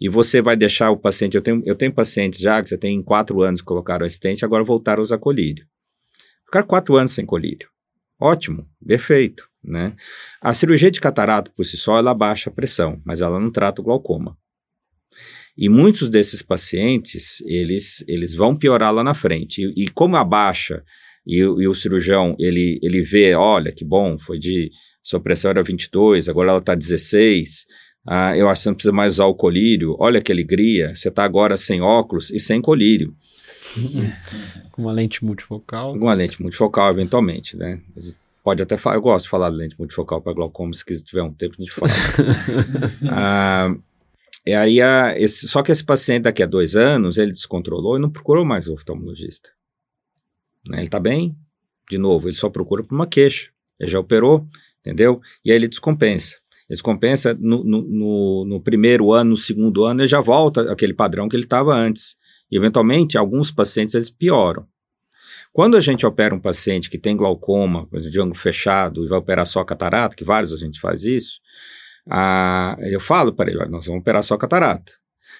E você vai deixar o paciente. Eu tenho, eu tenho pacientes já que já tem quatro anos que colocaram assistente, agora voltaram a usar colírio. Ficar quatro anos sem colírio. Ótimo, perfeito. Né? A cirurgia de catarato por si só ela baixa a pressão, mas ela não trata o glaucoma. E muitos desses pacientes, eles, eles vão piorar lá na frente. E, e como abaixa e, e, o cirurgião, ele, ele vê, olha, que bom, foi de, sua pressão era 22, agora ela está 16, ah, eu acho que você não precisa mais usar o colírio, olha que alegria, você está agora sem óculos e sem colírio. [laughs] Com uma lente multifocal. Com uma lente multifocal, eventualmente, né? Pode até falar, eu gosto de falar de lente multifocal para glaucoma, se tiver um tempo a gente fala. ah, e aí, a, esse, só que esse paciente daqui a dois anos, ele descontrolou e não procurou mais o oftalmologista. Né? Ele está bem, de novo, ele só procura por uma queixa. Ele já operou, entendeu? E aí ele descompensa. Ele descompensa no, no, no, no primeiro ano, no segundo ano, ele já volta aquele padrão que ele estava antes. E, eventualmente, alguns pacientes eles pioram. Quando a gente opera um paciente que tem glaucoma, de ângulo fechado, e vai operar só catarata, que vários a gente faz isso, ah, eu falo para ele, nós vamos operar só catarata.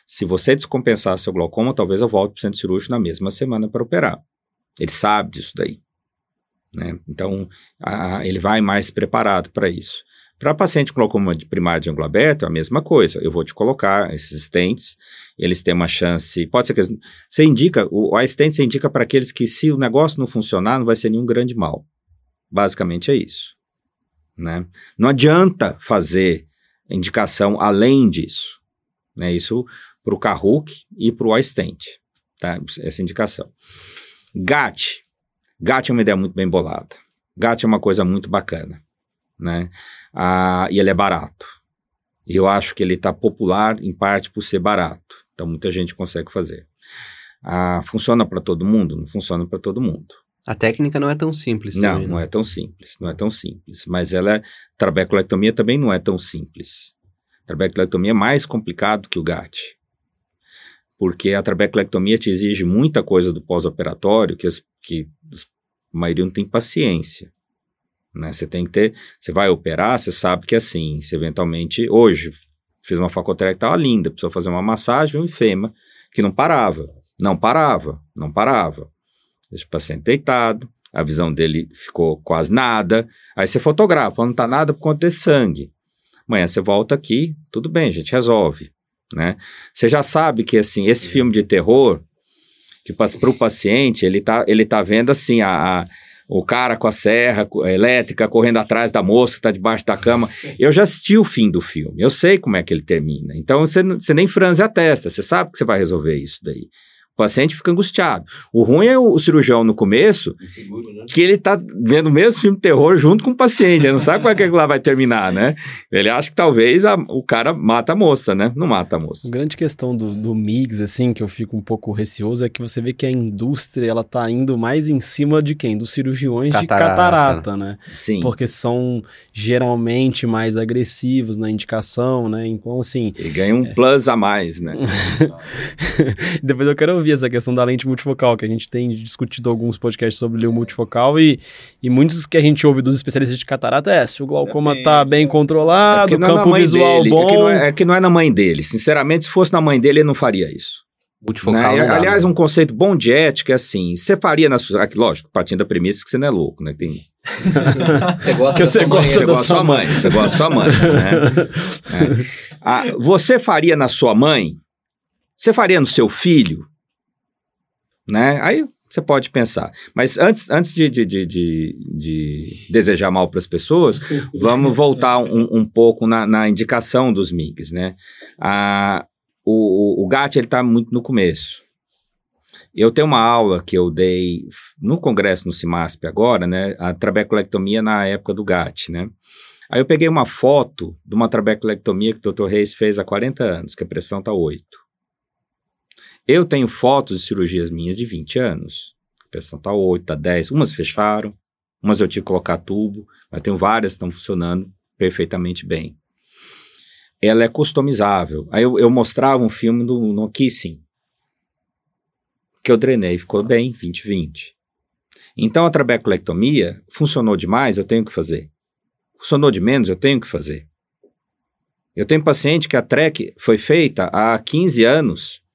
Se você descompensar seu glaucoma, talvez eu volte para o centro cirúrgico na mesma semana para operar. Ele sabe disso daí. Né? Então, ele vai mais preparado para isso. Para paciente com glaucoma de primário de ângulo aberto, é a mesma coisa. Eu vou te colocar esses stents, eles têm uma chance. Pode ser que eles, você indica, o, a stent você indica para aqueles que, se o negócio não funcionar, não vai ser nenhum grande mal. Basicamente é isso. Né? Não adianta fazer indicação além disso. Né? Isso para o Kahoot e para o iStent, tá? essa indicação. GAT. GAT é uma ideia muito bem bolada. GAT é uma coisa muito bacana. Né? Ah, e ele é barato. E eu acho que ele está popular em parte por ser barato. Então muita gente consegue fazer. Ah, funciona para todo mundo? Não funciona para todo mundo. A técnica não é tão simples. Não, também, não né? é tão simples, não é tão simples. Mas ela, é, trabeculectomia também não é tão simples. Trabeculectomia é mais complicado que o GAT. Porque a trabeculectomia te exige muita coisa do pós-operatório que, as, que a maioria não tem paciência. Né? Você tem que ter, você vai operar, você sabe que assim, se eventualmente, hoje, fiz uma faculdade que estava linda, precisou fazer uma massagem, um enfema, que não parava, não parava, não parava. Deixa o paciente deitado, a visão dele ficou quase nada. Aí você fotografa, não está nada por conta de sangue. Amanhã você volta aqui, tudo bem, a gente resolve. Né? Você já sabe que assim, esse filme de terror, que para o paciente, ele tá, ele tá vendo assim, a, a, o cara com a serra elétrica correndo atrás da moça que está debaixo da cama. [laughs] Eu já assisti o fim do filme, eu sei como é que ele termina. Então você, você nem franze a testa, você sabe que você vai resolver isso daí. O paciente fica angustiado. O ruim é o cirurgião no começo, né? que ele tá vendo o mesmo filme de terror junto com o paciente. Ele não sabe como é que lá vai terminar, né? Ele acha que talvez a, o cara mata a moça, né? Não mata a moça. A grande questão do, do MIGS, assim, que eu fico um pouco receoso, é que você vê que a indústria, ela tá indo mais em cima de quem? Dos cirurgiões catarata. de catarata, né? Sim. Porque são geralmente mais agressivos na indicação, né? Então, assim... Ele ganha um é... plus a mais, né? [laughs] Depois eu quero ouvir essa questão da lente multifocal, que a gente tem discutido alguns podcasts sobre lente multifocal e, e muitos que a gente ouve dos especialistas de catarata é se o glaucoma é tá bem controlado, é, é campo visual dele, bom... É que, não é, é que não é na mãe dele. Sinceramente, se fosse na mãe dele, ele não faria isso. Multifocal. Né? Aliás, né? um conceito bom de ética é assim: você faria na sua. Lógico, partindo da premissa que você não é louco, né? Tem... [laughs] você gosta, você gosta da sua mãe. Você gosta da sua mãe. Né? [laughs] É. Ah, você faria na sua mãe? Você faria no seu filho? Né? Aí você pode pensar. Mas antes, antes de, de, de, de, de desejar mal para as pessoas, [laughs] vamos voltar um, um pouco na, na, indicação dos MIGs, né? O, o, o GAT, ele está muito no começo. Eu tenho uma aula que eu dei no congresso no CIMASP agora, né? A trabeculectomia na época do GAT, né? Aí eu peguei uma foto de uma trabeculectomia que o Dr. Reis fez há 40 anos, que a pressão está 8. Eu tenho fotos de cirurgias minhas de 20 anos. A pressão está 8, está 10. Umas fecharam, umas eu tive que colocar tubo, mas tenho várias que estão funcionando perfeitamente bem. Ela é customizável. Aí eu, eu mostrava um filme do, no Kissing, que eu drenei, ficou bem, 20-20. Então a trabeculectomia funcionou demais, eu tenho que fazer. Funcionou de menos, eu tenho que fazer. Eu tenho paciente que a TREC foi feita há 15 anos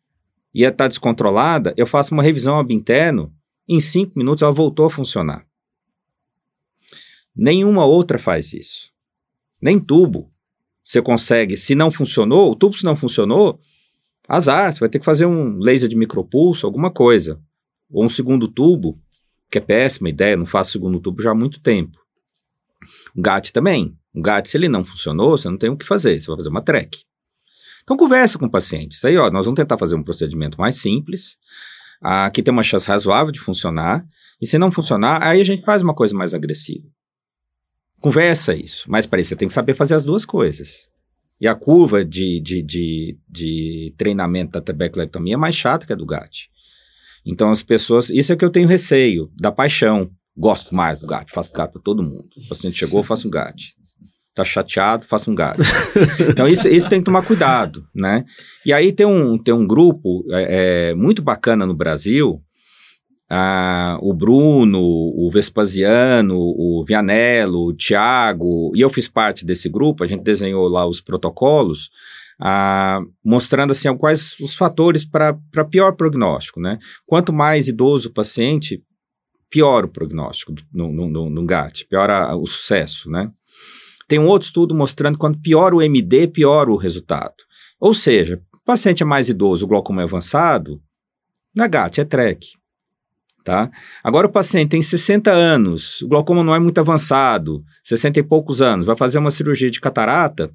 ia estar tá descontrolada, eu faço uma revisão ab interno, em cinco minutos ela voltou a funcionar. Nenhuma outra faz isso. Nem tubo. Você consegue, se não funcionou, o tubo se não funcionou, azar, você vai ter que fazer um laser de micropulso, alguma coisa. Ou um segundo tubo, que é péssima ideia, não faço segundo tubo já há muito tempo. O GAT também. O GAT, se ele não funcionou, você não tem o que fazer, você vai fazer uma track. Então conversa com o paciente. Isso aí, ó, nós vamos tentar fazer um procedimento mais simples, ah, que tem uma chance razoável de funcionar, e se não funcionar, aí a gente faz uma coisa mais agressiva. Conversa isso, mas para isso você tem que saber fazer as duas coisas. E a curva de, de, de, de treinamento da trabeculectomia é mais chata que a do GAT. Então as pessoas, isso é que eu tenho receio, da paixão. Gosto mais do GAT, faço GAT para todo mundo. O paciente chegou, eu faço um GAT tá chateado, faça um gato. [laughs] então, isso, isso tem que tomar cuidado, né? E aí tem um, tem um grupo é, é muito bacana no Brasil, ah, o Bruno, o Vespasiano, o Vianello, o Tiago, e eu fiz parte desse grupo, a gente desenhou lá os protocolos, ah, mostrando assim quais os fatores para pior prognóstico, né? Quanto mais idoso o paciente, pior o prognóstico no, no, no, no GAT, pior a, o sucesso, né? Tem um outro estudo mostrando que quando piora o MD, piora o resultado. Ou seja, o paciente é mais idoso, o glaucoma é avançado, na GAT é TREC. Tá? Agora o paciente tem 60 anos, o glaucoma não é muito avançado, 60 e poucos anos, vai fazer uma cirurgia de catarata,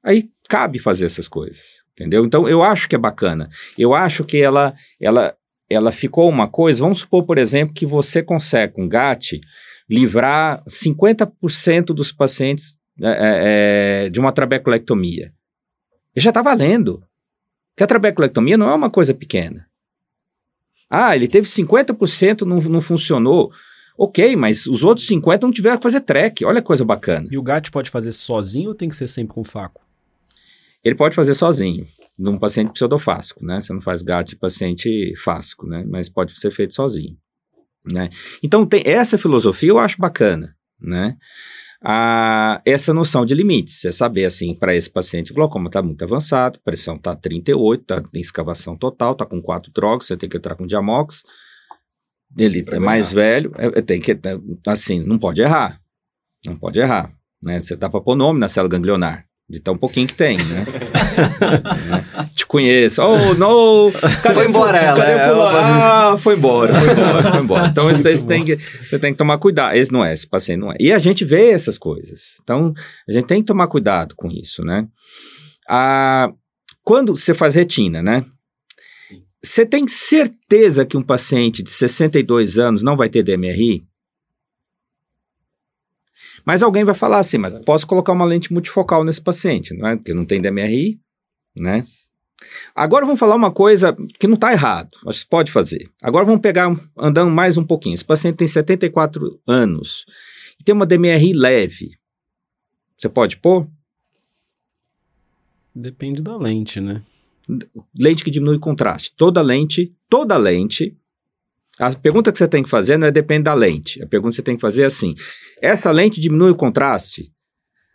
aí cabe fazer essas coisas, entendeu? Então eu acho que é bacana. Eu acho que ela ela ela ficou uma coisa, vamos supor, por exemplo, que você consegue com GAT livrar 50% dos pacientes é, é, é, de uma trabeculectomia. E já está valendo. Que a trabeculectomia não é uma coisa pequena. Ah, ele teve 50%, não, não funcionou. Ok, mas os outros 50% não tiveram que fazer track. Olha que coisa bacana. E o GAT pode fazer sozinho ou tem que ser sempre com faco? Ele pode fazer sozinho, num paciente pseudofásco, né? Você não faz GAT de paciente fásco, né? Mas pode ser feito sozinho. Né? Então, tem essa filosofia eu acho bacana, né? A, essa noção de limites, é saber assim, para esse paciente, o glaucoma está muito avançado, pressão está 38, tá, tem escavação total, está com quatro drogas, você tem que entrar com diamox, ele é mais velho, é, é, tem que, é, assim, não pode errar, não pode errar, né? Você tá para pôr nome na célula ganglionar, de tão pouquinho que tem, né? [laughs] Te conheço. Oh, não! Cadê foi embora ela. Cadê é, Ah, foi embora, foi embora, foi embora. [laughs] Então, esse, esse tem que, você tem que tomar cuidado. Esse não é, esse paciente não é. E a gente vê essas coisas. Então, a gente tem que tomar cuidado com isso, né? Ah, quando você faz retina, né? Você tem certeza que um paciente de 62 anos não vai ter DMRI? Mas alguém vai falar assim, mas posso colocar uma lente multifocal nesse paciente, não é? Porque não tem DMRI, né? Agora vamos falar uma coisa que não está errado, mas pode fazer. Agora vamos pegar, andando mais um pouquinho. Esse paciente tem 74 anos e tem uma DMRI leve. Você pode pôr? Depende da lente, né? Lente que diminui o contraste. Toda lente, toda lente a pergunta que você tem que fazer não é depende da lente. A pergunta que você tem que fazer é assim: essa lente diminui o contraste?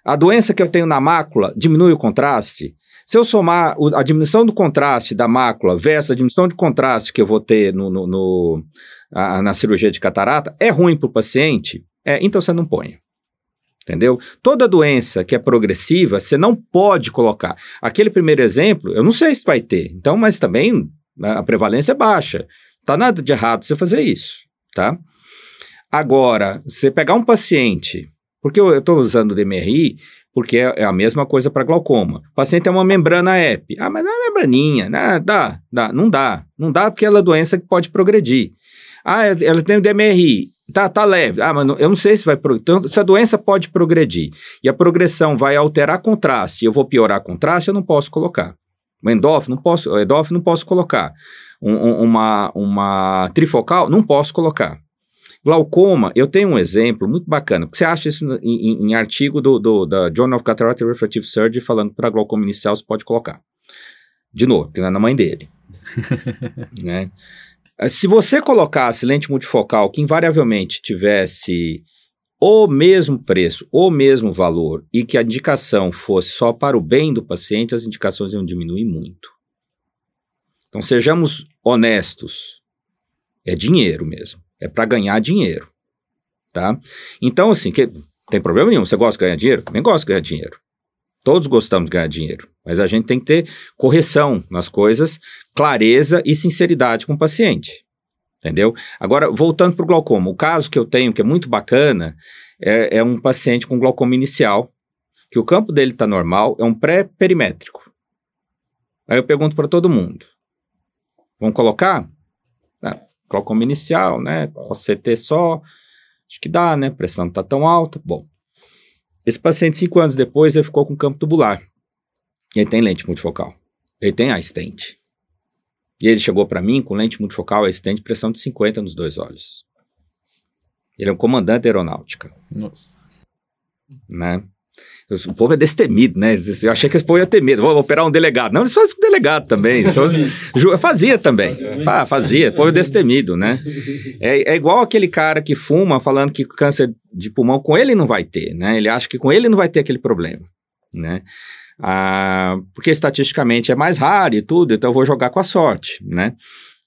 A doença que eu tenho na mácula diminui o contraste? Se eu somar a diminuição do contraste da mácula versus a diminuição de contraste que eu vou ter no, no, no a, na cirurgia de catarata, é ruim para o paciente? É, então você não põe. Entendeu? Toda doença que é progressiva, você não pode colocar. Aquele primeiro exemplo, eu não sei se vai ter, então, mas também a prevalência é baixa. Tá nada de errado você fazer isso, tá? Agora, você pegar um paciente, porque eu estou usando o DMRI, porque é, é a mesma coisa para glaucoma. O paciente tem uma membrana EP. Ah, mas é membraninha, né? Dá, dá, não dá. Não dá porque ela é doença que pode progredir. Ah, ela tem o DMRI. Tá, tá leve. Ah, mas não, eu não sei se vai. Então, essa doença pode progredir. E a progressão vai alterar contraste. Eu vou piorar contraste, eu não posso colocar. O endófilo, não posso, o endófilo não posso colocar. Um, um, uma, uma trifocal, não posso colocar. Glaucoma, eu tenho um exemplo muito bacana. Você acha isso em, em, em artigo do, do, da Journal of Cataract and Refractive Surgery falando para glaucoma inicial, você pode colocar. De novo, porque não é na mãe dele. [laughs] né? Se você colocasse lente multifocal que invariavelmente tivesse o mesmo preço, o mesmo valor, e que a indicação fosse só para o bem do paciente, as indicações iam diminuir muito. Então, sejamos honestos. É dinheiro mesmo é para ganhar dinheiro, tá? Então, assim, que, tem problema nenhum. Você gosta de ganhar dinheiro? Também gosto de ganhar dinheiro. Todos gostamos de ganhar dinheiro, mas a gente tem que ter correção nas coisas, clareza e sinceridade com o paciente. Entendeu? Agora, voltando para o glaucoma, o caso que eu tenho, que é muito bacana, é, é um paciente com glaucoma inicial, que o campo dele está normal, é um pré-perimétrico. Aí eu pergunto para todo mundo: vamos colocar? glaucoma inicial, né? OCT só, acho que dá, né? Pressão não tá tão alta. Bom, esse paciente, cinco anos depois, ele ficou com campo tubular. E ele tem lente multifocal. Ele tem a stent. E ele chegou para mim com lente multifocal, a stent, pressão de 50 nos dois olhos. Ele é um comandante aeronáutica. Nossa. Né? O povo é destemido, né? Eu achei que esse povo ia ter medo. Vou operar um delegado. Não, eles fazem com delegado também. Fazia, fazia também. Fazia. O povo é destemido, né? [laughs] É, é, igual aquele cara que fuma falando que câncer de pulmão com ele não vai ter, né? Ele acha que com ele não vai ter aquele problema, né? Ah, porque estatisticamente é mais raro e tudo, então eu vou jogar com a sorte, né?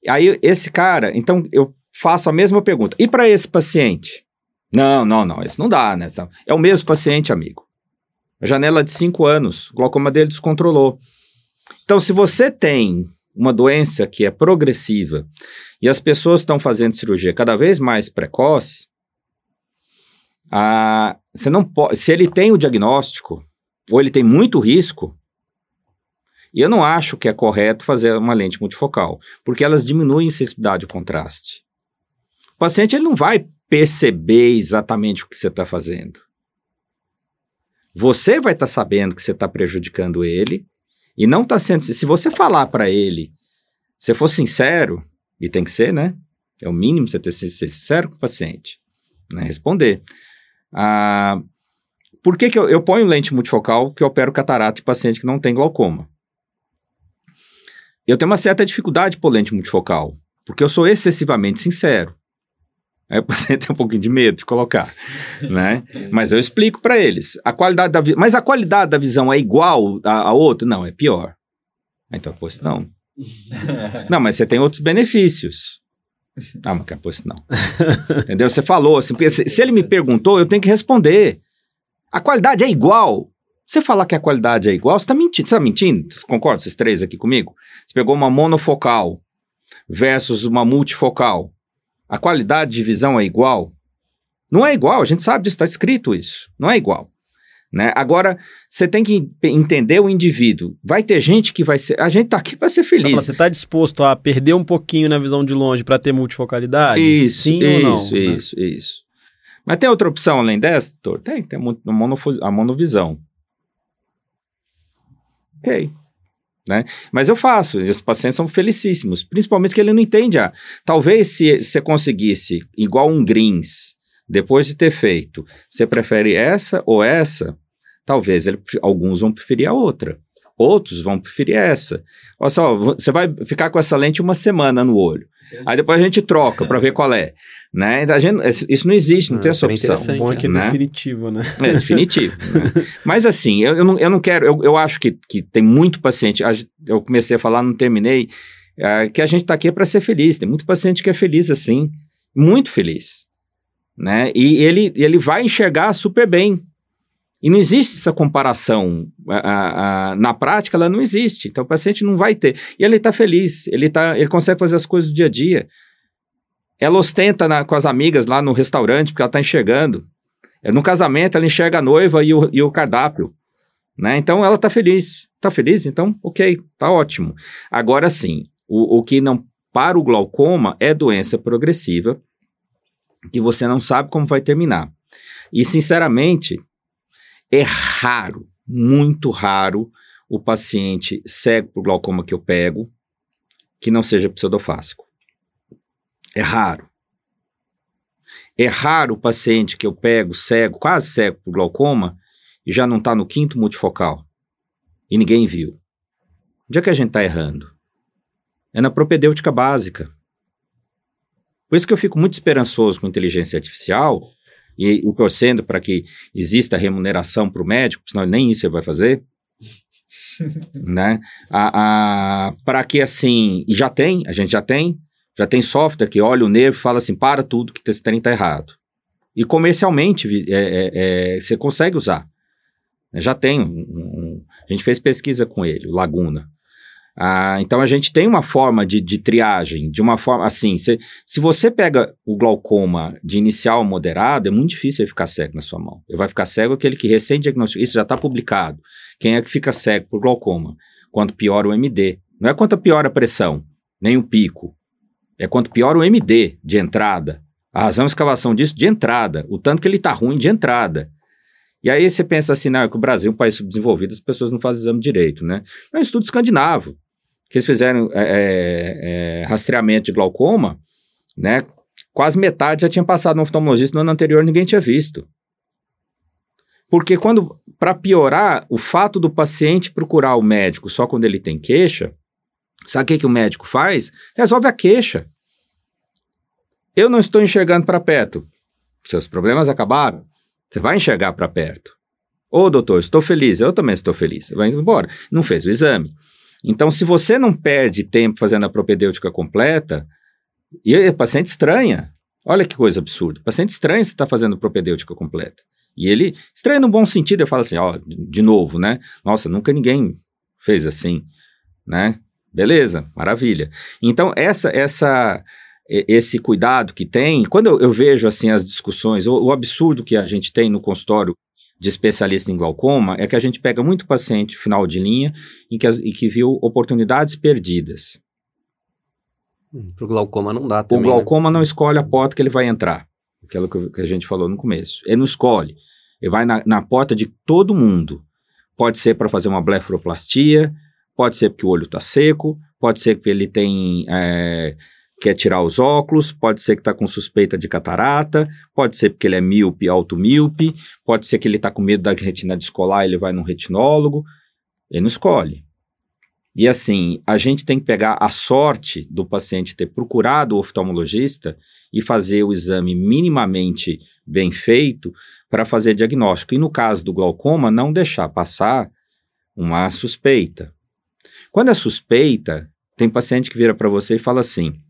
Aí esse cara, então eu faço a mesma pergunta. E para esse paciente? Não, não, não, esse não dá, né? É o mesmo paciente, amigo. A janela de 5 anos, o glaucoma dele descontrolou. Então, se você tem uma doença que é progressiva e as pessoas estão fazendo cirurgia cada vez mais precoce, ah, você não pode, se ele tem o diagnóstico ou ele tem muito risco, eu não acho que é correto fazer uma lente multifocal, porque elas diminuem a sensibilidade ao contraste. O paciente ele não vai perceber exatamente o que você está fazendo. Você vai estar tá sabendo que você está prejudicando ele e não está sendo. Se você falar para ele, se for sincero, e tem que ser, né? É o mínimo você ter ser sincero com o paciente, né? Responder. Ah, por que, que eu, eu ponho lente multifocal que eu opero catarata de paciente que não tem glaucoma? Eu tenho uma certa dificuldade por lente multifocal, porque eu sou excessivamente sincero. Aí o paciente tem um pouquinho de medo de colocar, né? [laughs] Mas eu explico para eles. A qualidade da Mas a qualidade da visão é igual a, a outra? Não, é pior. Então, pois não. [laughs] não, mas você tem outros benefícios. Ah, mas pois não. Entendeu? Você falou assim, porque se, se, ele me perguntou, eu tenho que responder. A qualidade é igual. Você falar que a qualidade é igual, você está mentindo. Você está mentindo? Concorda, esses três aqui comigo? Você pegou uma monofocal versus uma multifocal a qualidade de visão é igual? Não é igual, a gente sabe disso, está escrito isso. Não é igual. Né? Agora, você tem que entender o indivíduo. Vai ter gente que vai ser. A gente está aqui para ser feliz. Você está disposto a perder um pouquinho na visão de longe para ter multifocalidade? Isso, Sim isso, ou não? Isso, né? isso, isso. Mas tem outra opção além dessa, doutor? Tem, tem a, a monovisão. Ok. Né? Mas eu faço, os pacientes são felicíssimos, principalmente que ele não entende. Ah, talvez se você conseguisse, igual um greens, depois de ter feito, você prefere essa ou essa? Talvez ele, alguns vão preferir a outra, outros vão preferir essa. Olha só, você vai ficar com essa lente uma semana no olho. Aí depois a gente troca para ver qual é. Né? A gente, isso não existe, não ah, tem essa opção. O bom é que é né? definitivo, né? É definitivo. né? [laughs] Mas assim, eu, eu, não, eu não quero, eu, eu acho que, que tem muito paciente, eu comecei a falar, não terminei, é, que a gente está aqui para ser feliz. Tem muito paciente que é feliz assim, muito feliz. Né? E ele, ele vai enxergar super bem. E não existe essa comparação. A, a, na prática, ela não existe. Então, o paciente não vai ter. E ele está feliz, ele, tá, ele consegue fazer as coisas do dia a dia. ela ostenta na, com as amigas lá no restaurante, porque ela está enxergando. É, no casamento, ela enxerga a noiva e o, e o cardápio. Né? Então, ela está feliz. Está feliz? Então, ok, tá ótimo. Agora sim, o, o que não para o glaucoma é doença progressiva, que você não sabe como vai terminar. E, sinceramente, é raro, muito raro, o paciente cego por glaucoma que eu pego, que não seja pseudofásico. É raro. É raro o paciente que eu pego cego, quase cego por glaucoma, e já não está no quinto multifocal. E ninguém viu. Onde é que a gente está errando? É na propedêutica básica. Por isso que eu fico muito esperançoso com inteligência artificial e o torcendo para que exista remuneração para o médico, senão nem isso ele vai fazer. [laughs] né? A, a para que assim, e já tem, a gente já tem, já tem software que olha o nervo e fala assim, para tudo que esse trem está errado. E comercialmente é, é, é, você consegue usar. Já tem, um, um, a gente fez pesquisa com ele, o Laguna. Ah, então a gente tem uma forma de, de triagem, de uma forma assim. Se, se você pega o glaucoma de inicial moderado, é muito difícil ele ficar cego na sua mão. Ele vai ficar cego aquele que recém-diagnosticou. Isso já está publicado. Quem é que fica cego por glaucoma? Quanto pior o MD. Não é quanto pior a pressão, nem o pico. É quanto pior o MD de entrada. A razão de escavação disso de entrada. O tanto que ele está ruim de entrada. E aí você pensa assim, não, é que o Brasil é um país subdesenvolvido, as pessoas não fazem exame direito, né? É um estudo escandinavo que eles fizeram é, é, é, rastreamento de glaucoma, né? Quase metade já tinha passado no oftalmologista no ano anterior, ninguém tinha visto. Porque quando, para piorar, o fato do paciente procurar o médico só quando ele tem queixa, sabe o que, que o médico faz? Resolve a queixa. Eu não estou enxergando para perto. Seus problemas acabaram. Você vai enxergar para perto. Ô, doutor, estou feliz. Eu também estou feliz. Você vai embora. Não fez o exame. Então, se você não perde tempo fazendo a propedêutica completa, e o paciente estranha. Olha que coisa absurda. Paciente estranha se está fazendo propedêutica completa. E ele estranha no bom sentido, ele fala assim, ó, de novo, né? Nossa, nunca ninguém fez assim, né? Beleza, maravilha. Então, essa, essa, esse cuidado que tem, quando eu, eu vejo assim as discussões, o, o, absurdo que a gente tem no consultório de especialista em glaucoma é que a gente pega muito paciente final de linha em que, e que viu oportunidades perdidas. Hum, Para o glaucoma não dá também, O né? glaucoma né? não escolhe a porta que ele vai entrar, aquilo que a gente falou no começo. Ele não escolhe. Ele vai na, na porta de todo mundo. Pode ser para fazer uma blefaroplastia, pode ser porque o olho está seco, pode ser porque ele tem é, quer tirar os óculos, pode ser que está com suspeita de catarata, pode ser porque ele é míope, automíope, pode ser que ele está com medo da retina descolar, ele vai num retinólogo, ele não escolhe. E assim, a gente tem que pegar a sorte do paciente ter procurado o oftalmologista e fazer o exame minimamente bem feito para fazer diagnóstico. E no caso do glaucoma, não deixar passar uma suspeita. Quando é suspeita, tem paciente que vira para você e fala assim: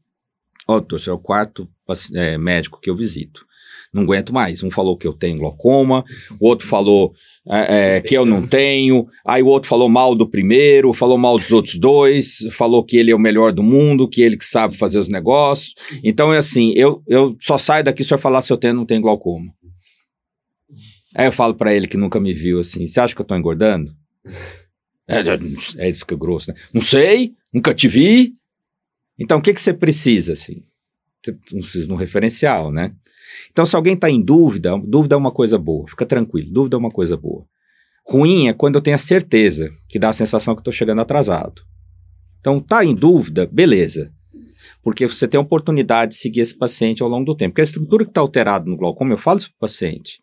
Ó, oh, doutor, é o quarto é, médico que eu visito. Não aguento mais. Um falou que eu tenho glaucoma, o outro falou é, é, que eu não tenho, aí o outro falou mal do primeiro, falou mal dos outros dois, falou que ele é o melhor do mundo, que ele que sabe fazer os negócios. Então é assim, eu, eu só saio daqui se eu falar se eu tenho ou não tenho glaucoma. Aí eu falo para ele que nunca me viu assim, você acha que eu tô engordando? [laughs] É, é, é isso que é grosso, né? Não sei, nunca te vi, então, o que, que você precisa, assim? Você um referencial, né? Então, se alguém está em dúvida, dúvida é uma coisa boa, fica tranquilo, dúvida é uma coisa boa. Ruim é quando eu tenho a certeza, que dá a sensação que estou chegando atrasado. Então, tá em dúvida, beleza. Porque você tem a oportunidade de seguir esse paciente ao longo do tempo. Porque a estrutura que está alterada no glaucoma, eu falo isso para o paciente,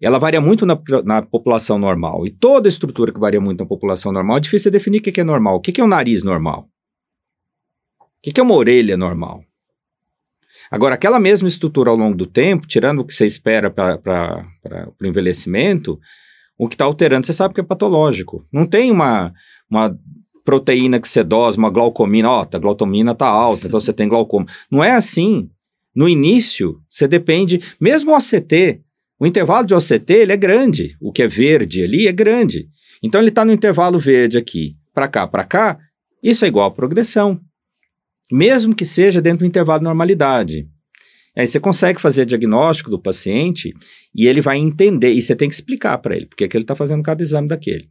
ela varia muito na, na, população normal. E toda estrutura que varia muito na população normal, é difícil definir o que é normal. O que é o nariz normal? Que, que é uma orelha normal? Agora, aquela mesma estrutura ao longo do tempo, tirando o que você espera para o envelhecimento, o que está alterando, você sabe que é patológico. Não tem uma, uma proteína que sedosa, uma glaucomina, ó, a glaucomina está alta, então você tem glaucoma. Não é assim. No início, você depende, mesmo o ACT, o intervalo de OCT ele é grande, o que é verde ali é grande. Então ele está no intervalo verde aqui, para cá, para cá, isso é igual a progressão mesmo que seja dentro do intervalo de normalidade. Aí você consegue fazer diagnóstico do paciente e ele vai entender, e você tem que explicar para ele, porque é que ele está fazendo cada exame daquele.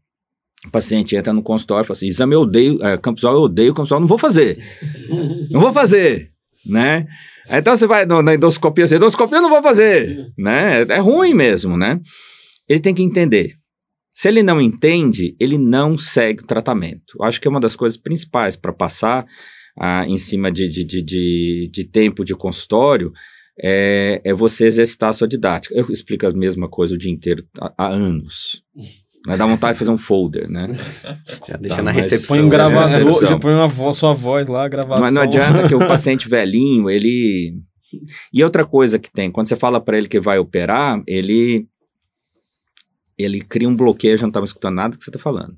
O paciente entra no consultório e fala assim: exame eu odeio, é, campusol eu odeio, campusol não vou fazer. não vou fazer, né? Então você vai no, na endoscopia, você, endoscopia eu não vou fazer, né? É ruim mesmo, né? Ele tem que entender. Se ele não entende, ele não segue o tratamento. Eu acho que é uma das coisas principais para passar ah, em cima de, de, de, de, de tempo de consultório é, é você exercitar a sua didática. Eu explico a mesma coisa o dia inteiro há, há anos. [laughs] Vai dar vontade de fazer um folder, né? [laughs] Já deixa Tá, na mas recepção. Põe um né? gravador, já põe uma voz, sua voz lá, gravação. Mas não adianta que o [laughs] paciente velhinho, ele. E outra coisa que tem, quando você fala para ele que vai operar, ele ele cria um bloqueio, já não estava escutando nada que você está falando.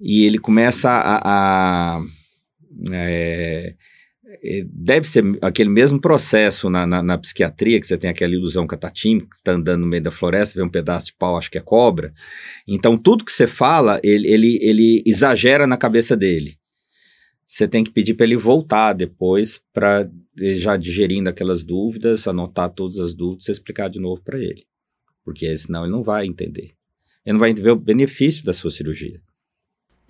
E ele começa a. a- é, é, deve ser aquele mesmo processo na, na, na psiquiatria, que você tem aquela ilusão catatímica, que está andando no meio da floresta, vê um pedaço de pau, acho que é cobra. Então, tudo que você fala, ele, ele, ele exagera na cabeça dele. Você tem que pedir para ele voltar depois, para já digerindo aquelas dúvidas, anotar todas as dúvidas e explicar de novo para ele. Porque senão ele não vai entender. Ele não vai entender o benefício da sua cirurgia.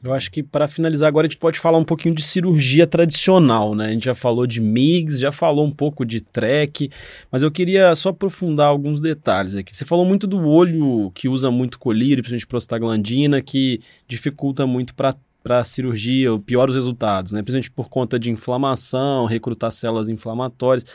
Eu acho que para finalizar agora a gente pode falar um pouquinho de cirurgia tradicional, né? A gente já falou de MIGS, já falou um pouco de TREC, mas eu queria só aprofundar alguns detalhes aqui. Você falou muito do olho que usa muito colírio, principalmente prostaglandina, que dificulta muito para para cirurgia, ou piora os resultados, né? Principalmente por conta de inflamação, recrutar células inflamatórias.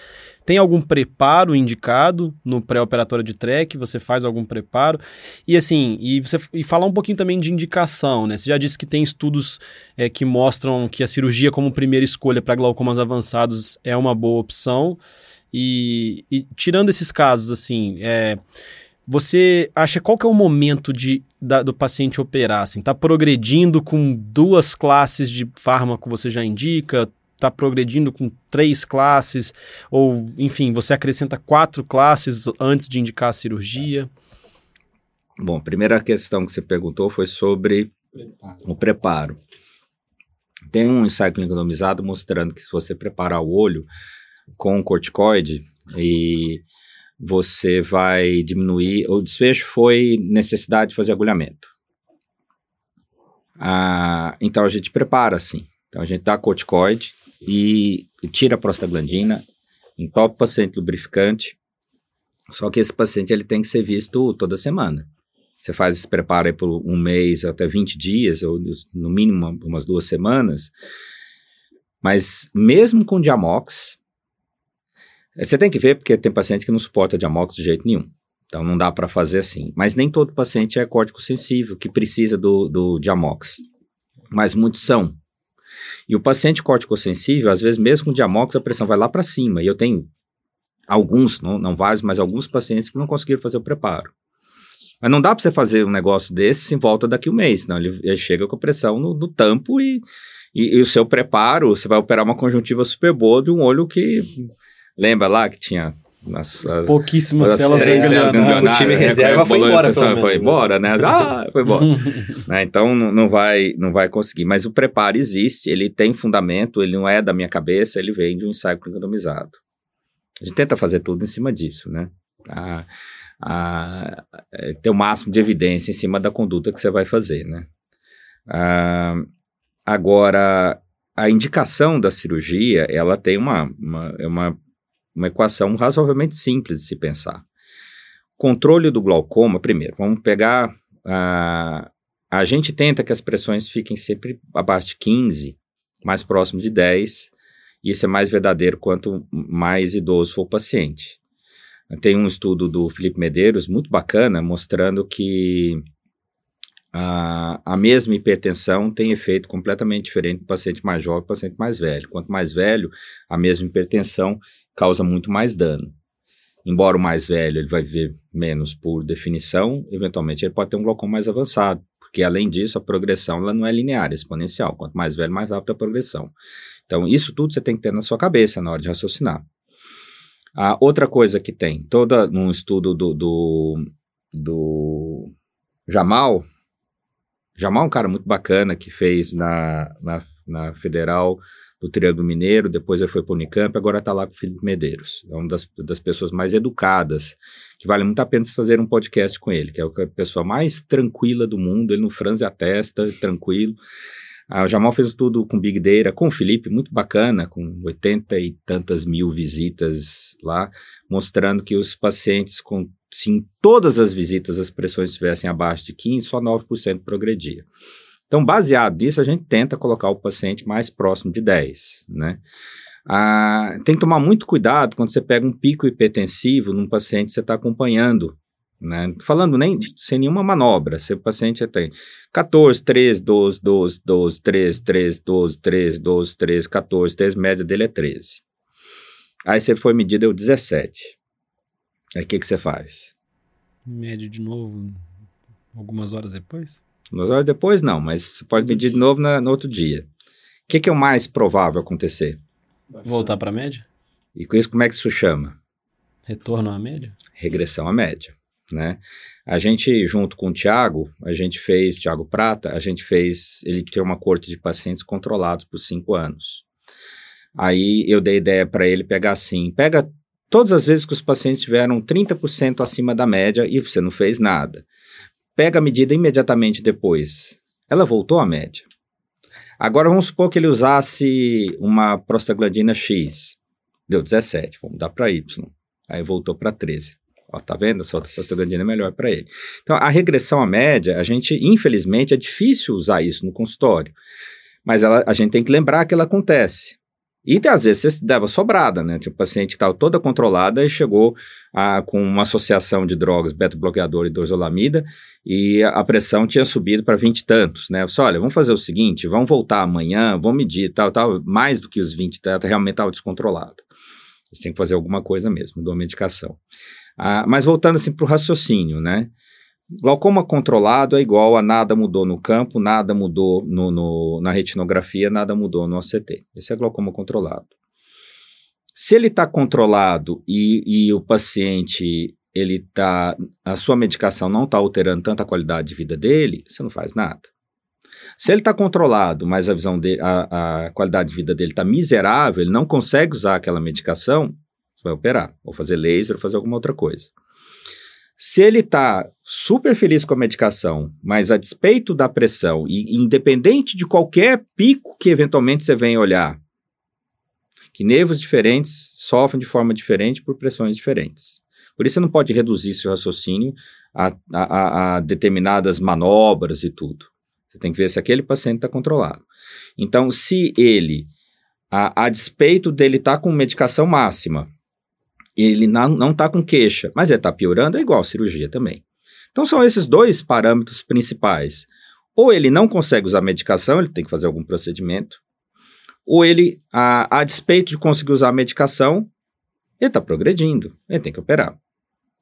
Tem algum preparo indicado no pré-operatório de TREC? Você faz algum preparo? E assim, e você e falar um pouquinho também de indicação, né? Você já disse que tem estudos é, que mostram que a cirurgia como primeira escolha para glaucomas avançados é uma boa opção. E, e tirando esses casos, assim, é, você acha qual que é o momento de, da- do paciente operar? Assim, tá progredindo com duas classes de fármaco, você já indica? Tá progredindo com três classes? Ou, enfim, você acrescenta quatro classes antes de indicar a cirurgia? Bom, a primeira questão que você perguntou foi sobre o preparo. Tem um ensaio clínico randomizado mostrando que se você preparar o olho com corticoide e você vai diminuir. O desfecho foi necessidade de fazer agulhamento. Ah, então a gente prepara assim. Então a gente dá corticoide e tira a prostaglandina, entope o paciente lubrificante. Só que esse paciente ele tem que ser visto toda semana. Você faz esse preparo por um mês, até 20 dias, ou no mínimo umas duas semanas. Mas mesmo com Diamox, você tem que ver porque tem paciente que não suporta Diamox de jeito nenhum. Então não dá para fazer assim. Mas nem todo paciente é córtico sensível que precisa do, do Diamox. Mas muitos são. E o paciente córtico sensível, às vezes mesmo com Diamox, a pressão vai lá para cima. E eu tenho alguns, não, não vários, mas alguns pacientes que não conseguiram fazer o preparo. Mas não dá para você fazer um negócio desse em volta daqui um mês, senão ele, ele chega com a pressão no, no tampo e, e, e o seu preparo, você vai operar uma conjuntiva super boa de um olho que. Lembra lá que tinha. Nas, as, Pouquíssimas as células ganglionadas. O time reserva foi embora, Foi menos. embora, né? Ah, foi embora. [laughs] né? Então não, vai, não vai conseguir. Mas o preparo existe, ele tem fundamento, ele não é da minha cabeça, ele vem de um ensaio randomizado. A gente tenta fazer tudo em cima disso, né? A, a, é, ter o máximo de evidência em cima da conduta que você vai fazer, né? Ah, agora, a indicação da cirurgia, ela tem uma, uma, é uma, uma equação razoavelmente simples de se pensar. Controle do glaucoma, primeiro, vamos pegar. ah, a gente tenta que as pressões fiquem sempre abaixo de 15, mais próximo de 10. Isso é mais verdadeiro quanto mais idoso for o paciente. Tem um estudo do Felipe Medeiros muito bacana mostrando que a, a mesma hipertensão tem efeito completamente diferente no paciente mais jovem e paciente mais velho. Quanto mais velho, a mesma hipertensão causa muito mais dano. Embora o mais velho ele vai viver menos por definição, eventualmente ele pode ter um glaucoma mais avançado, porque além disso a progressão ela não é linear, é exponencial. Quanto mais velho, mais rápida a progressão. Então isso tudo você tem que ter na sua cabeça na hora de raciocinar. A outra coisa que tem, toda num estudo do, do, do Jamal, Jamal é um cara muito bacana que fez na, na, na Federal do Triângulo Mineiro, depois ele foi para o Unicamp, agora está lá com o Felipe Medeiros. É uma das, das pessoas mais educadas, que vale muito a pena fazer um podcast com ele, que é a pessoa mais tranquila do mundo, ele não franze a testa, tranquilo. Ah, o Jamal fez tudo com Big Data, com o Felipe, muito bacana, com 80 e tantas mil visitas lá, mostrando que os pacientes com se em todas as visitas as pressões estivessem abaixo de 15, só 9% progredia. Então, baseado nisso, a gente tenta colocar o paciente mais próximo de 10, né? Ah, tem que tomar muito cuidado quando você pega um pico hipertensivo num paciente que você está acompanhando né? Falando nem sem nenhuma manobra, se o paciente tem 14, 13, 12, 12, 12, 13, 13, 12, 13, 12, 13, 14, 13, média dele é 13. Aí você foi medir, deu 17. Aí o que, que você faz? Mede de novo algumas horas depois? Algumas horas depois não, mas você pode medir de novo na, no outro dia. O que, que é o mais provável acontecer? Voltar para a média? E com isso, como é que isso chama? Retorno à média? Regressão à média né? A gente, junto com o Tiago, a gente fez, Tiago Prata, a gente fez, ele tem uma corte de pacientes controlados por cinco anos. Aí eu dei ideia para ele pegar assim, pega todas as vezes que os pacientes tiveram 30% acima da média e você não fez nada. Pega a medida imediatamente depois. Ela voltou à média. Agora vamos supor que ele usasse uma prostaglandina X. Deu 17, vamos dar para Y. Aí voltou para 13. Ó, tá vendo? Essa outra prostaglandina é melhor para ele. Então, a regressão à média, a gente, infelizmente, é difícil usar isso no consultório. Mas ela, a gente tem que lembrar que ela acontece. E às vezes você dava sobrada, né? Tipo, o paciente estava toda controlada e chegou a, com uma associação de drogas, beta-bloqueador e dorzolamida, e a, a pressão tinha subido para 20 e tantos, né? Você, olha, vamos fazer o seguinte, vamos voltar amanhã, vamos medir tal, tal, mais do que os 20, tá, realmente estava descontrolado. Você tem que fazer alguma coisa mesmo, de uma medicação. Ah, mas voltando assim para o raciocínio, né? Glaucoma controlado é igual a nada mudou no campo, nada mudou no, no, na retinografia, nada mudou no OCT. Esse é glaucoma controlado. Se ele está controlado e, e, o paciente, ele tá, a sua medicação não está alterando tanta qualidade de vida dele, você não faz nada. Se ele está controlado, mas a visão dele, a, a qualidade de vida dele está miserável, ele não consegue usar aquela medicação, você vai operar, ou fazer laser, ou fazer alguma outra coisa. Se ele está super feliz com a medicação, mas a despeito da pressão, e independente de qualquer pico que eventualmente você venha olhar, que nervos diferentes sofrem de forma diferente por pressões diferentes. Por isso você não pode reduzir seu raciocínio a, a, a determinadas manobras e tudo. Você tem que ver se aquele paciente está controlado. Então, se ele, a, a despeito dele estar tá com medicação máxima, ele não está com queixa, mas ele está piorando, é igual cirurgia também. Então são esses dois parâmetros principais. Ou ele não consegue usar medicação, ele tem que fazer algum procedimento, ou ele, a, a despeito de conseguir usar a medicação, ele está progredindo, ele tem que operar.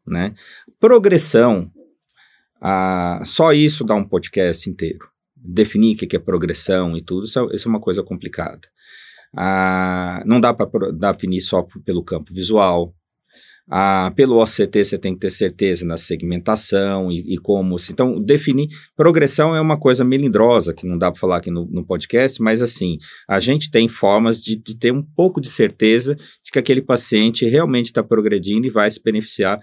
Né? Progressão, a, só isso dá um podcast inteiro. Definir o que é progressão e tudo, isso é, isso é uma coisa complicada. Não dá para definir só pelo campo visual, ah, pelo OCT você tem que ter certeza na segmentação e, e como. Então, definir. Progressão é uma coisa melindrosa, que não dá para falar aqui no, no, podcast, mas assim, a gente tem formas de, de, ter um pouco de certeza de que aquele paciente realmente está progredindo e vai se beneficiar,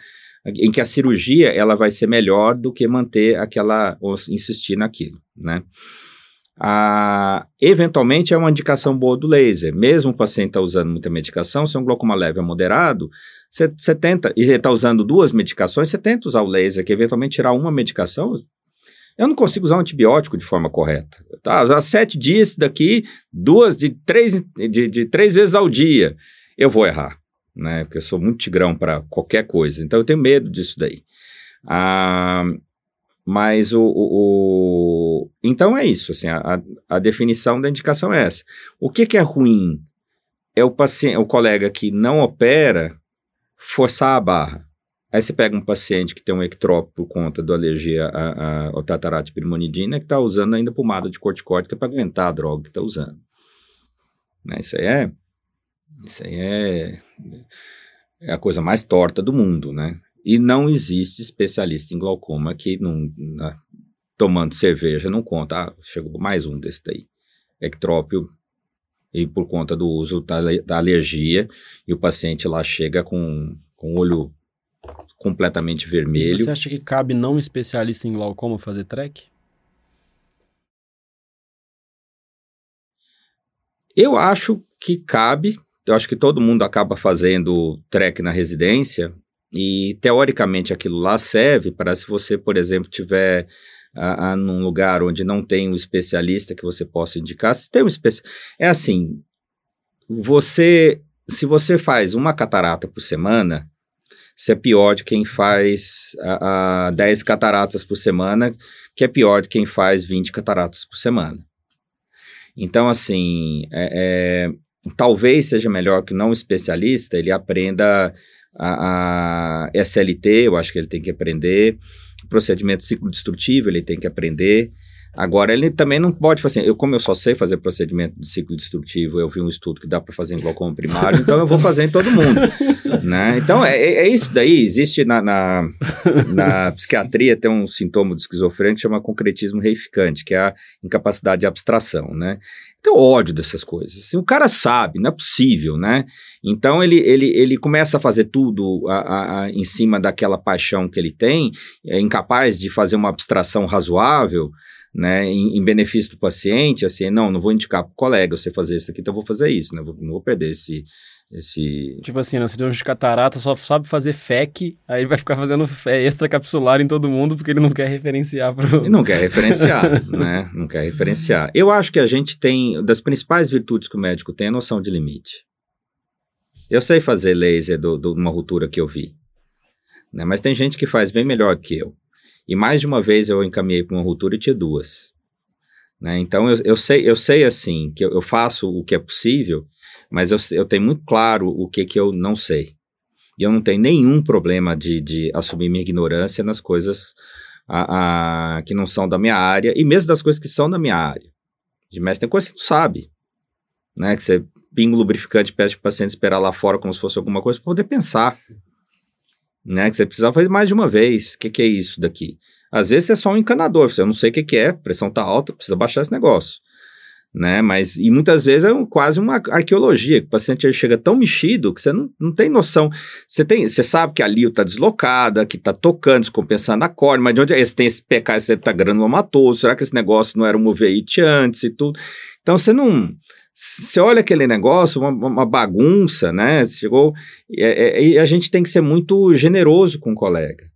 em que a cirurgia ela vai ser melhor do que manter aquela, ou insistir naquilo, né? Ah, eventualmente é uma indicação boa do laser. Mesmo o paciente está usando muita medicação, se é um glaucoma leve ou moderado, você tenta, e ele está usando duas medicações, você tenta usar o laser, que eventualmente tirar uma medicação. Eu não consigo usar um antibiótico de forma correta. Tá? Usar sete dias daqui, duas de três, de, de três vezes ao dia. Eu vou errar, né? Porque eu sou muito tigrão para qualquer coisa. Então eu tenho medo disso daí. Ah, mas o, o, o, Então é isso, assim, a, a definição da indicação é essa. O que, que é ruim? É o paciente, o colega que não opera forçar a barra. Aí você pega um paciente que tem um ectrópico por conta da alergia ao tatarato que está usando ainda pomada de corticóide para aguentar a droga que está usando. Né? Isso aí é isso aí é, é a coisa mais torta do mundo, né? E não existe especialista em glaucoma que não, na, tomando cerveja não conta, ah, chegou mais um desse daí. Ectrópio e por conta do uso da, da alergia, e o paciente lá chega com, com o olho completamente vermelho. Você acha que cabe não especialista em glaucoma fazer track? Eu acho que cabe, eu acho que todo mundo acaba fazendo track na residência, e teoricamente aquilo lá serve para se você, por exemplo, tiver a, a, num lugar onde não tem um especialista que você possa indicar. Se tem um especialista. É assim: você. Se você faz uma catarata por semana, você é pior de quem faz a, a 10 cataratas por semana, que é pior de quem faz 20 cataratas por semana. Então, assim, é, é, talvez seja melhor que não especialista ele aprenda a, a SLT, eu acho que ele tem que aprender, procedimento ciclo destrutivo, ele tem que aprender. Agora, ele também não pode fazer assim, eu, como eu só sei fazer procedimento de ciclo destrutivo, eu vi um estudo que dá para fazer em glaucoma primário, então eu vou fazer em todo mundo. [laughs] né? Então, é, é, é, isso daí. Existe na, na, na, psiquiatria, tem um sintoma de esquizofrenia que chama concretismo reificante, que é a incapacidade de abstração, né? Tenho ódio dessas coisas. Assim, o cara sabe, não é possível, né? Então ele, ele, ele começa a fazer tudo a, a, a, em cima daquela paixão que ele tem, é incapaz de fazer uma abstração razoável, né, em, em, benefício do paciente, assim, não, não vou indicar para o colega você fazer isso aqui, então eu vou fazer isso, né, vou, não vou perder esse, esse... Tipo assim, não, se deu um de catarata, só sabe fazer FEC, aí ele vai ficar fazendo extra capsular em todo mundo porque ele não quer referenciar pro... Ele não quer referenciar, [laughs] né, não quer referenciar. Eu acho que a gente tem, das principais virtudes que o médico tem, é a noção de limite. Eu sei fazer laser de uma ruptura que eu vi, né, mas tem gente que faz bem melhor que eu. E mais de uma vez eu encaminhei para uma ruptura e tinha duas. Né? Então eu, eu, sei, eu sei assim, que eu, eu faço o que é possível, mas eu, eu tenho muito claro o que, que eu não sei. E eu não tenho nenhum problema de, de assumir minha ignorância nas coisas a, a, que não são da minha área, e mesmo das coisas que são da minha área. De mestre, tem coisa que você não sabe. Né? Que você pinga lubrificante pede para o paciente esperar lá fora como se fosse alguma coisa para poder pensar né? Que você precisava fazer mais de uma vez. O que, que é isso daqui? Às vezes é só um encanador, você não sei o que, que é, pressão tá alta, precisa baixar esse negócio. Né? Mas, e muitas vezes é um, quase uma arqueologia, que o paciente chega tão mexido que você não, não tem noção. Você, tem, você sabe que a lio está deslocada, que está tocando, descompensando a corda, mas de onde é? Você tem esse PK, você está granulomatoso, será que esse negócio não era um uveíte antes e tudo? Então você não você olha aquele negócio, uma, uma bagunça, né? Chegou. É, é, e a gente tem que ser muito generoso com o colega.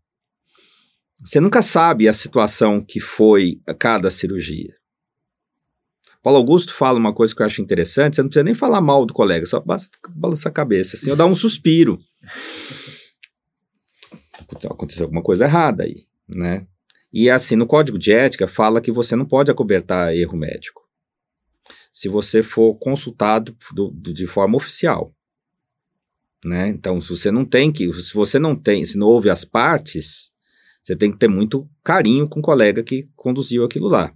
Você nunca sabe a situação que foi cada cirurgia. Paulo Augusto fala uma coisa que eu acho interessante, você não precisa nem falar mal do colega, só basta balançar a cabeça, assim, ou dar um suspiro. Aconteceu alguma coisa errada aí, né? E assim, no código de ética fala que você não pode acobertar erro médico se você for consultado do, de forma oficial. Né? Então, se você não tem que, se você não tem, se não ouve as partes, você tem que ter muito carinho com o colega que conduziu aquilo lá.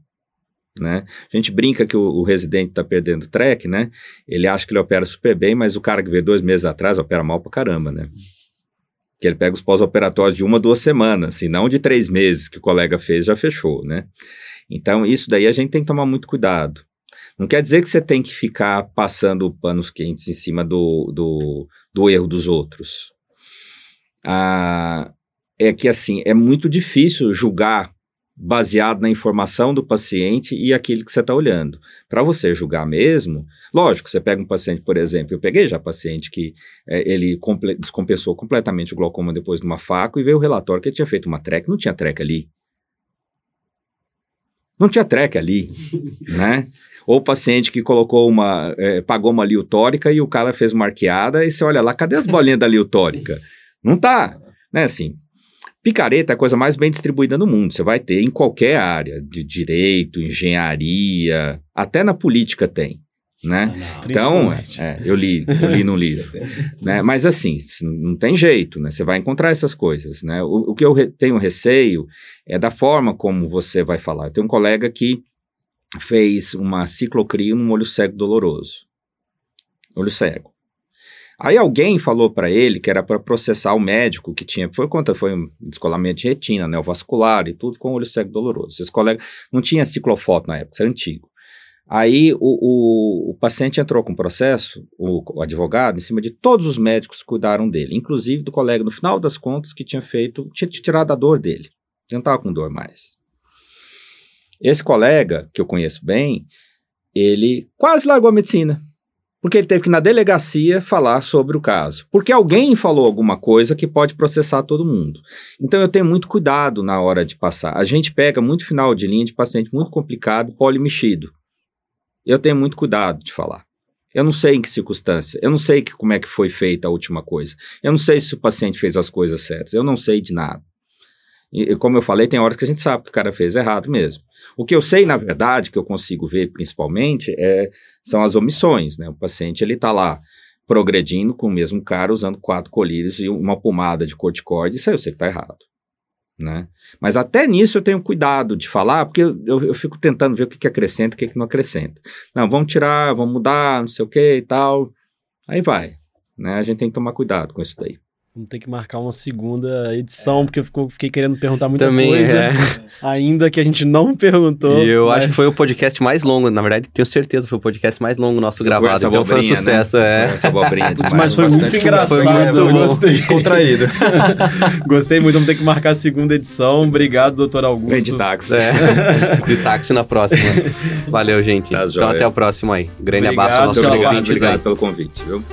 Né? A gente brinca que o, o residente está perdendo track, né? Ele acha que ele opera super bem, mas o cara que veio dois meses atrás opera mal pra caramba, né? Que ele pega os pós-operatórios de uma, duas semanas, assim, não de três meses que o colega fez já fechou, né? Então, isso daí a gente tem que tomar muito cuidado. Não quer dizer que você tem que ficar passando panos quentes em cima do, do, do erro dos outros. Ah, é que, assim, é muito difícil julgar baseado na informação do paciente e aquilo que você está olhando. Para você julgar mesmo, lógico, você pega um paciente, por exemplo, eu peguei já paciente que é, ele comple descompensou completamente o glaucoma depois de uma faco e veio o relatório que ele tinha feito uma treca, não tinha treca ali. Não tinha treca ali, [laughs] né? Ou o paciente que colocou uma, é, pagou uma liutórica e o cara fez uma arqueada e você olha lá, cadê as bolinhas da liutórica? Não tá, né, assim. Picareta é a coisa mais bem distribuída no mundo. Você vai ter em qualquer área, de direito, engenharia, até na política tem. Né? Ah, então, é, eu li, eu li no livro. [laughs] né? Mas assim, não tem jeito, né? Você vai encontrar essas coisas. Né? O, o que eu re tenho receio é da forma como você vai falar. Eu tenho um colega que fez uma ciclocria num olho cego doloroso. Olho cego. Aí alguém falou para ele que era para processar o médico que tinha, foi conta foi um descolamento de retina, neovascular e tudo com olho cego doloroso. Esse colega não tinha ciclofoto na época, isso é antigo. Aí o, o, o paciente entrou com processo, o, o, advogado, em cima de todos os médicos que cuidaram dele, inclusive do colega, no final das contas, que tinha feito, tinha tirado a dor dele. Não estava com dor mais. Esse colega, que eu conheço bem, ele quase largou a medicina. Porque ele teve que na delegacia falar sobre o caso. Porque alguém falou alguma coisa que pode processar todo mundo. Então eu tenho muito cuidado na hora de passar. A gente pega muito final de linha de paciente muito complicado, polimexido eu tenho muito cuidado de falar. Eu não sei em que circunstância, eu não sei que, como é que foi feita a última coisa. Eu não sei se o paciente fez as coisas certas, eu não sei de nada. E, como eu falei, tem horas que a gente sabe que o cara fez errado mesmo. O que eu sei, na verdade, que eu consigo ver principalmente, é, são as omissões. Né? O paciente ele está lá progredindo com o mesmo cara, usando quatro colírios e uma pomada de corticoide, isso aí eu sei que está errado. Né? Mas até nisso eu tenho cuidado de falar, porque eu, eu, fico tentando ver o que, que acrescenta e o que, que não acrescenta. Não, vamos tirar, vamos mudar, não sei o que e tal. Aí vai. Né? A gente tem que tomar cuidado com isso daí. Vamos ter que marcar uma segunda edição, é. porque eu fico, fiquei querendo perguntar muita Também coisa, é. [laughs] ainda que a gente não perguntou. E eu mas... acho que foi o podcast mais longo, na verdade, tenho certeza, foi o podcast mais longo nosso gravado, então foi um sucesso, né? é. Essa abobrinha [laughs] demais, mas foi muito engraçado, foi muito gostei. descontraído. [laughs] gostei muito, vamos ter que marcar a segunda edição. Obrigado, doutor Augusto. Vem de táxi. É. de táxi na próxima. Valeu, gente. Tá então até o próximo aí. Grande abraço aos nossos ouvintes. Obrigado pelo convite, viu?